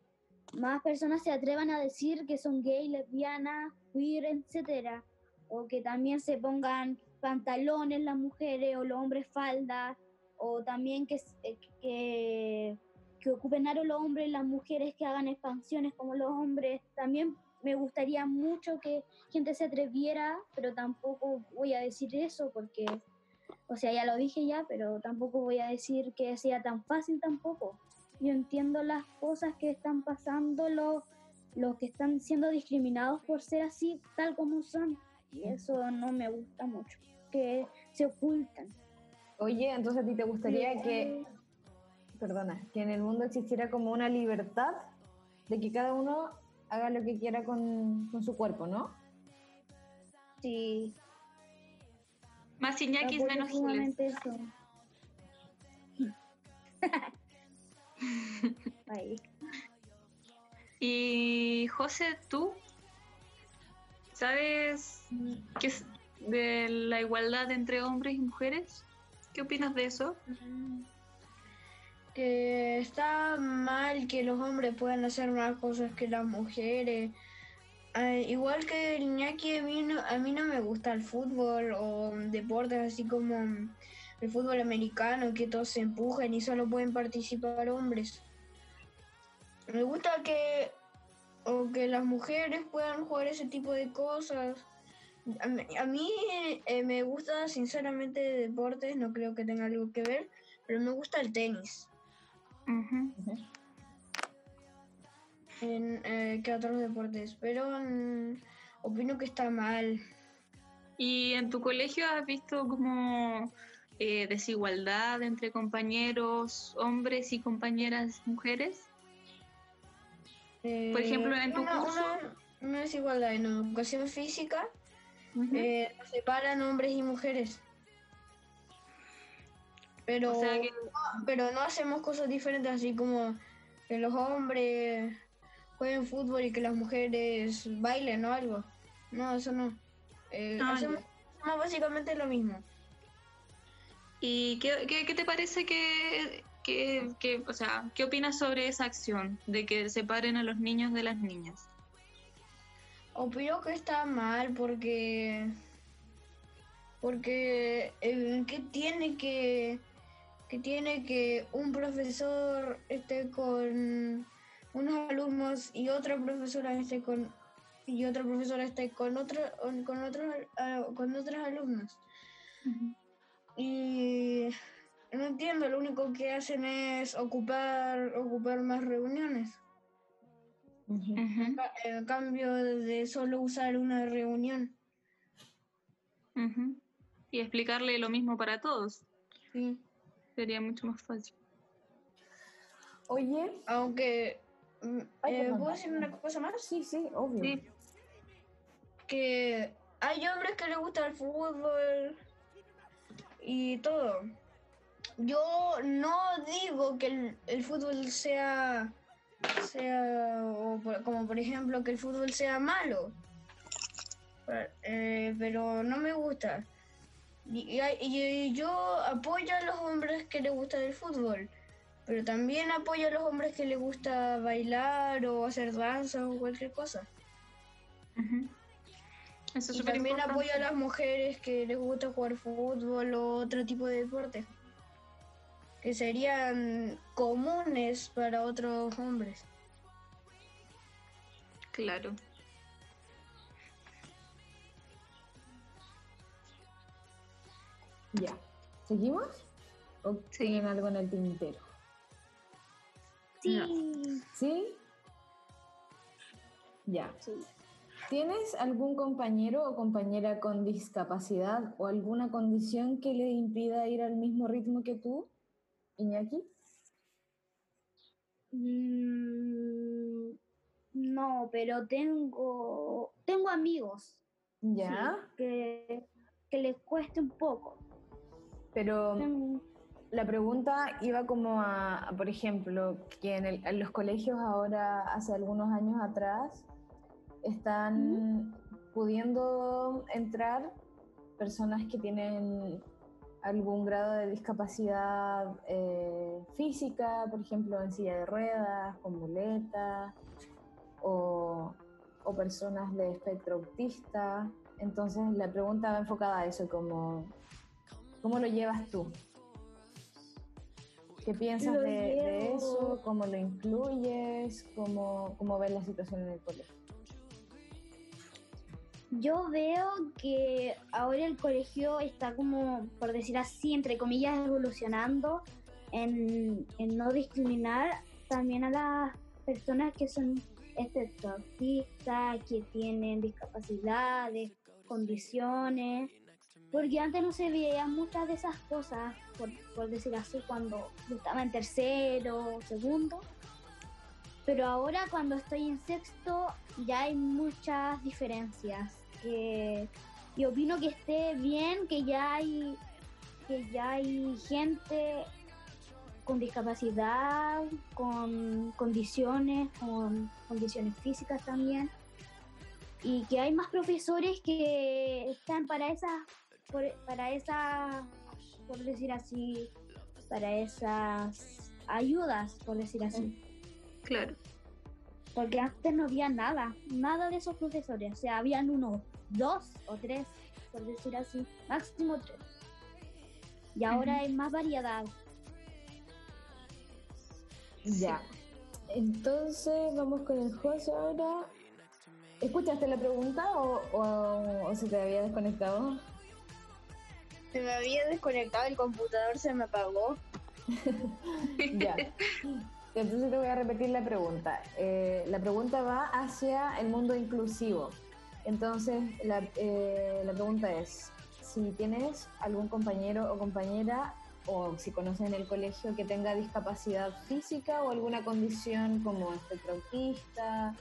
más personas se atrevan a decir que son gay, lesbianas, queer, etcétera, o que también se pongan pantalones las mujeres o los hombres faldas, o también que, eh, que, que ocupen aro los hombres las mujeres que hagan expansiones como los hombres. También me gustaría mucho que gente se atreviera, pero tampoco voy a decir eso porque, o sea, ya lo dije ya, pero tampoco voy a decir que sea tan fácil tampoco yo entiendo las cosas que están pasando, los, los que están siendo discriminados por ser así, tal como son. Y eso no me gusta mucho, que se ocultan. Oye, entonces a ti te gustaría que, perdona, que en el mundo existiera como una libertad de que cada uno haga lo que quiera con, con su cuerpo, ¿no? Sí, Más Iñakis, apoyo menos Giles. Y José, tú, ¿sabes qué es de la igualdad entre hombres y mujeres? ¿Qué opinas de eso? Que está mal que los hombres puedan hacer más cosas que las mujeres. Igual que el Iñaki, a mí, no, a mí no me gusta el fútbol o deportes así como el fútbol americano, que todos se empujan y solo pueden participar hombres. Me gusta que, o que las mujeres puedan jugar ese tipo de cosas. A mí, a mí, eh, me gusta sinceramente deportes, no creo que tenga algo que ver, pero me gusta el tenis. Ujú. En, eh, que otros deportes, pero mm, opino que está mal. ¿Y en tu colegio has visto como eh, desigualdad entre compañeros hombres y compañeras mujeres? Por ejemplo, en tu una, curso. una- una desigualdad en educación física, Ujú. eh, nos separan hombres y mujeres. Pero, O sea que- pero no hacemos cosas diferentes, así como que los hombres jueguen fútbol y que las mujeres bailen o algo. No, eso no. Eh, Ah, hacemos, hacemos básicamente lo mismo. ¿Y qué, qué- qué te parece que, que, que- o sea, qué opinas sobre esa acción de que separen a los niños de las niñas? Opino que está mal porque porque eh, que tiene que que tiene que un profesor esté con unos alumnos y otra profesora esté con y otra profesora esté con otro con otros ah, con otros alumnos y no entiendo lo único que hacen es ocupar ocupar más reuniones. Ca- en cambio de solo usar una reunión. Y explicarle lo mismo para todos. sí. Sería mucho más fácil. Oye, Aunque, eh, perdón. ¿puedo decir una cosa más? sí, sí, obvio. Sí. Que hay hombres que les gusta el fútbol y todo. Yo no digo que el, el fútbol sea, sea o por- como por ejemplo que el fútbol sea malo, Pero- eh, pero no me gusta. Y, y hay- y yo apoyo a los hombres que les gusta el fútbol. Pero también apoyo a los hombres que les gusta bailar o hacer danza o cualquier cosa. Eso es Y también importante. apoyo a las mujeres que les gusta jugar fútbol o otro tipo de deporte. Que serían comunes para otros hombres. Claro. Ya. ¿Seguimos? ¿O tienen algo en el tintero? Sí. ¿Sí? Ya. sí. ¿Tienes algún compañero o compañera con discapacidad o alguna condición que le impida ir al mismo ritmo que tú, Iñaki? Mm, no, pero tengo tengo amigos Ya, que, que les cueste un poco. pero Tengo- la pregunta iba como a, a, por ejemplo, que en, el- en los colegios ahora, hace algunos años atrás, están pudiendo entrar personas que tienen algún grado de discapacidad eh, física, por ejemplo, en silla de ruedas, con muleta, o, o personas de espectro autista. Entonces la pregunta va enfocada a eso, como, ¿cómo lo llevas tú? ¿Qué piensas de, eso? ¿Cómo lo incluyes? ¿Cómo, ¿Cómo ves la situación en el colegio? Yo veo que ahora el colegio está como, por decir así, entre comillas, evolucionando en, en no discriminar también a las personas que son espectro autistas, que tienen discapacidades, condiciones, porque antes no se veían muchas de esas cosas, por, por decir así, cuando yo estaba en tercero, segundo. Pero ahora cuando estoy en sexto ya hay muchas diferencias. Que, y opino que esté bien que ya hay que ya hay gente con discapacidad, con condiciones, con condiciones físicas también. Y que hay más profesores que están para esas, por- para esa, por decir así, para esas ayudas, por decir así. Claro. Porque antes no había nada, nada de esos profesores. O sea, habían uno, dos o tres, por decir así, máximo tres. Y ahora Ujú. hay más variedad. Ya. Entonces vamos con el José ahora. ¿Escuchaste la pregunta o, o- o se te había desconectado? Se me había desconectado el computador, se me apagó. Ya. Entonces te voy a repetir la pregunta. Eh, la pregunta va hacia el mundo inclusivo. Entonces la, eh, la pregunta es, si tienes algún compañero o compañera o si conoces en el colegio que tenga discapacidad física o alguna condición como espectro autista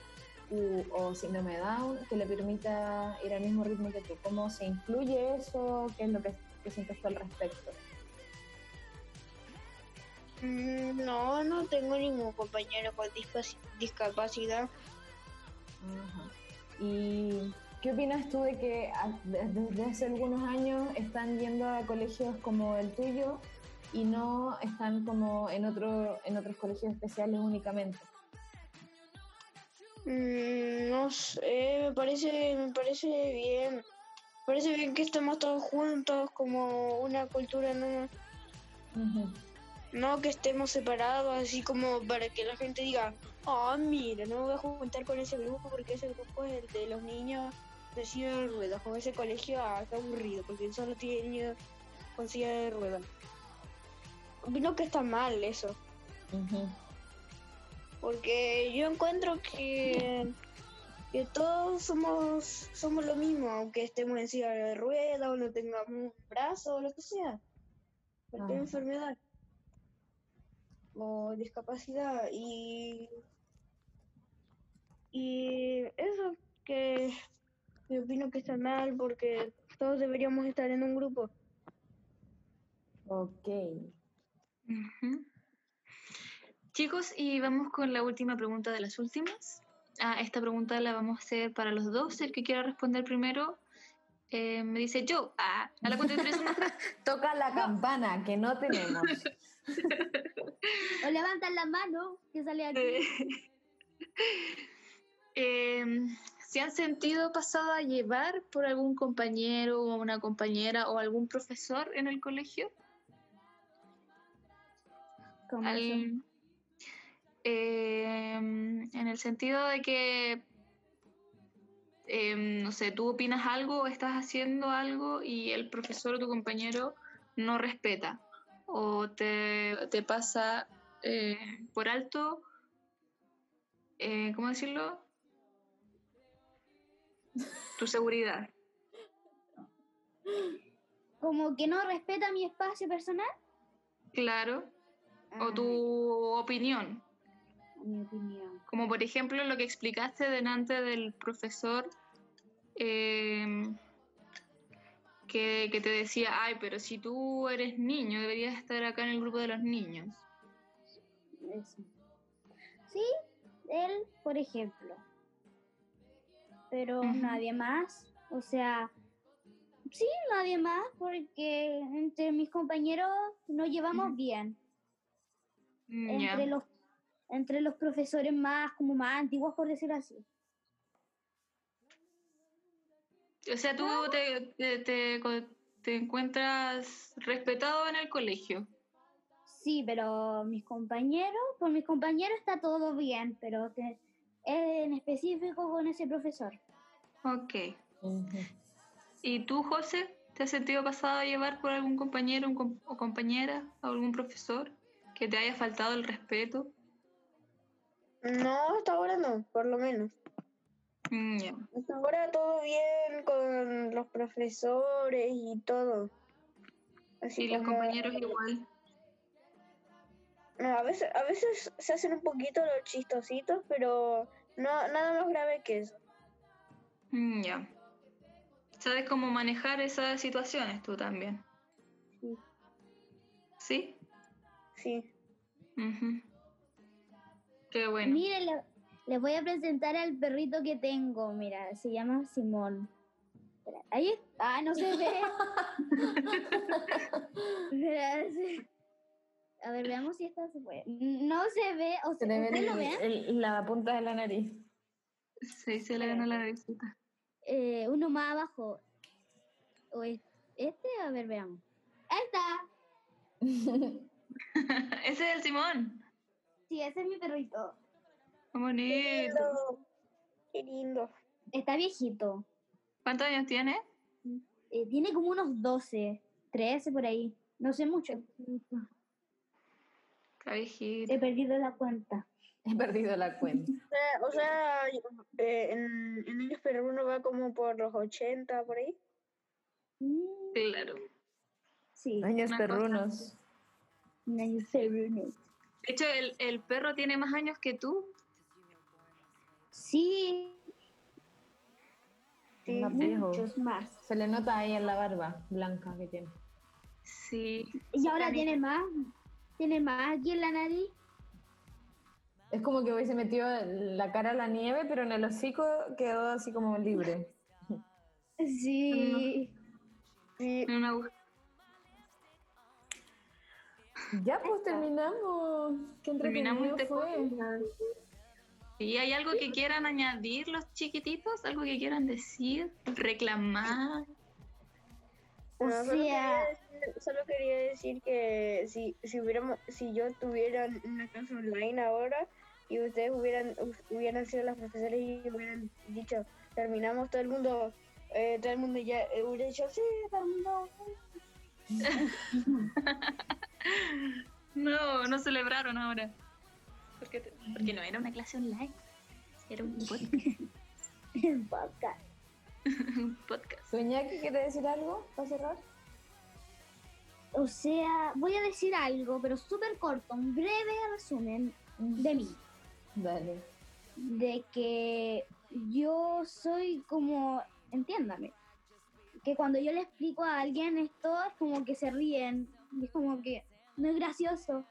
o síndrome Down que le permita ir al mismo ritmo que tú. ¿Cómo se incluye eso? ¿Qué es lo que, sientes tú al respecto? Mm, No, no tengo ningún compañero con discapaci- discapacidad. ¿Y qué opinas tú de que a- de- desde hace algunos años están yendo a colegios como el tuyo y no están como en otro en otros colegios especiales únicamente? Mm, No sé, me parece, me parece bien. Parece bien que estemos todos juntos como una cultura, no, no que estemos separados, así como para que la gente diga, ah, mira, no me voy a juntar con ese grupo porque ese grupo es el de los niños de silla de ruedas, con ese colegio, ah, está aburrido, porque solo tiene niños con silla de ruedas. Opino que está mal eso. Porque yo encuentro que, que todos somos, somos lo mismo, aunque estemos en silla de ruedas o no tengamos un brazo o lo que sea. Cualquier Ah. enfermedad o discapacidad. Y, y eso que, que opino que está mal porque todos deberíamos estar en un grupo. Ok. Chicos, y vamos con la última pregunta de las últimas. Ah, esta pregunta la vamos a hacer para los dos. El que quiera responder primero eh, me dice yo. Ah, a la cuenta de tres, uno, tres. Toca la campana que no tenemos. O levantan la mano que sale aquí. Eh, ¿Se han sentido pasado a llevar por algún compañero o una compañera o algún profesor en el colegio? Como Al- eso. Eh, en el sentido de que, eh, no sé, tú opinas algo o estás haciendo algo y el profesor o tu compañero no respeta o te, te pasa eh, por alto, eh, ¿cómo decirlo? Tu seguridad. Como que no respeta mi espacio personal. Claro. O Ah, tu opinión. Mi opinión. Como por ejemplo lo que explicaste delante del profesor eh, que, que te decía, ay, pero si tú eres niño, deberías estar acá en el grupo de los niños. Eso. Sí, él, por ejemplo. Pero nadie más. O sea, sí, nadie más, porque entre mis compañeros nos llevamos bien. Mm, Entre los entre los profesores más como más antiguos por decirlo así. O sea, tú te, te, te encuentras respetado en el colegio. Sí, pero mis compañeros, con mis compañeros está todo bien, pero en específico con ese profesor. Ok. ¿Y tú, José, te has sentido pasado a llevar por algún compañero un o compañera o algún profesor que te haya faltado el respeto? No, hasta ahora no, por lo menos. Mm. Hasta ahora todo bien con los profesores y todo. Así Y los compañeros igual. No, a veces, a veces se hacen un poquito los chistositos, pero no nada más grave que eso. Mm, ya. ¿Sabes cómo manejar esas situaciones tú también? Sí. ¿Sí? Sí. Qué bueno. Miren, le- les voy a presentar al perrito que tengo. Mira, se llama Simón. Espera, Ahí está. Ah, no se ve. A ver, veamos si esta se puede. No se ve. O Se sea, le ve ¿ustedes lo ven? la punta de la nariz. Sí, se le ganó la visita. Eh, uno más abajo. ¿O es- este? A ver, veamos. Ahí está. Ese es el Simón. Sí, ese es mi perrito. Qué bonito. lindo. Qué lindo. Está viejito. ¿Cuántos años tiene? Eh, tiene como unos 12, 13 por ahí. No sé mucho. Está viejito. He perdido la cuenta. He perdido la cuenta. O sea, o sea, eh, en, en años pero uno va como por los 80 por ahí. Mm, Claro. Sí, Años Una cosa. perrunos. De hecho, el, el perro tiene más años que tú. Sí. Más muchos más. Se le nota ahí en la barba blanca que tiene. Sí. Y ahora tiene más. Tiene más aquí en la nariz. Es como que hubiese metido la cara a la nieve, pero en el hocico quedó así como libre. Sí. En aguja. Ya pues terminamos. Qué Terminamos este fue. ¿Y hay algo que quieran añadir los chiquititos? ¿Algo que quieran decir? ¿Reclamar? O No, solo, sea, quería decir, solo quería decir que si, si hubiéramos, si yo tuviera una clase online ahora y ustedes hubieran, hu- hubieran sido los profesores y hubieran dicho, terminamos todo el mundo, eh, todo el mundo ya eh, hubiera dicho, sí, terminó. No, no celebraron ahora. Porque, te- porque no era una clase online. Era un podcast. el podcast. un podcast. Soñaki, ¿quiere decir algo para cerrar? O sea, voy a decir algo, pero súper corto, un breve resumen de mí. Dale. de que yo soy como, entiéndame, que cuando yo le explico a alguien esto es como que se ríen, y es como que no es gracioso,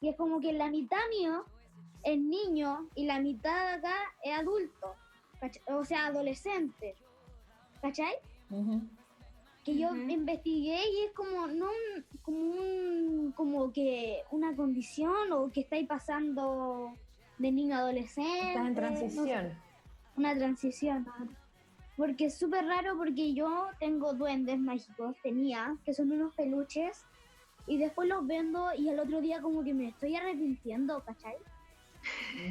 y es como que la mitad mío es niño y la mitad de acá es adulto, ¿cachai? o sea, adolescente, ¿cachai? Que yo investigué y es como no un- como un como que una condición o que estáis pasando de niño a adolescente Estás en no sé, transición. una transición porque es súper raro porque yo tengo duendes mágicos tenía que son unos peluches y después los vendo y el otro día como que me estoy arrepintiendo ¿cachai?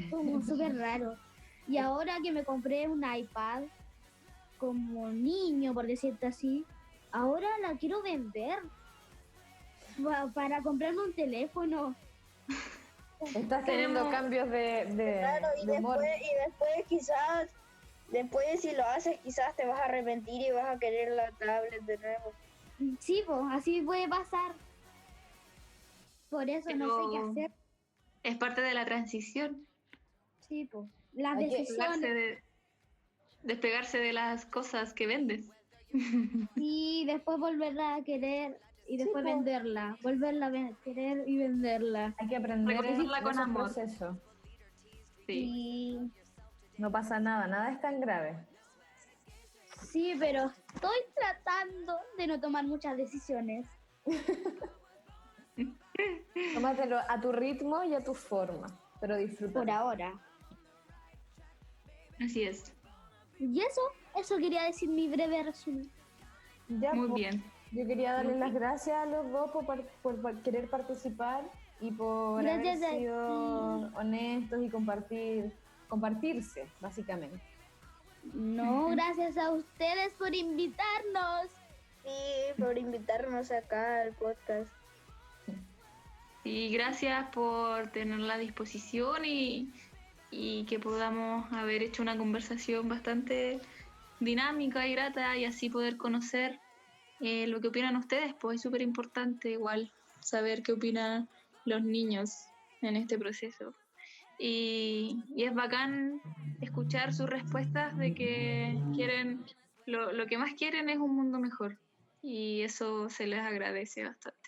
como súper raro y ahora que me compré un iPad como niño por decirte así ahora la quiero vender Para comprarme un teléfono. Estás teniendo Tenemos- cambios de, de, Claro, y de humor. después, y después quizás, después si lo haces, quizás te vas a arrepentir y vas a querer la tablet de nuevo. Sí, pues, así puede pasar. Por eso no sé qué Pero- hacer. Es parte de la transición. Sí, pues. Las Hay que- Despegarse decisiones. de, despegarse de las cosas que vendes. Y después volverla a querer y después po. venderla. Volverla a ven- querer y venderla. Hay que aprender Recogerla de con amor. proceso. Sí. Y No pasa nada, nada es tan grave. sí, pero estoy tratando de no tomar muchas decisiones. Tómatelo a tu ritmo y a tu forma, pero disfruta. Por ahora. Así es. Y eso, eso quería decir mi breve resumen. Ya, Muy pues, bien. Yo quería darles las gracias a los dos por, querer participar y por Gracias haber sido honestos y compartir, compartirse, básicamente. No, gracias a ustedes por invitarnos. Sí, por invitarnos acá al podcast. Y gracias por tener la disposición y, y que podamos haber hecho una conversación bastante dinámica y grata y así poder conocer eh, lo que opinan ustedes, pues es súper importante igual saber qué opinan los niños en este proceso. Y, y es bacán escuchar sus respuestas de que quieren, lo, lo que más quieren es un mundo mejor y eso se les agradece bastante.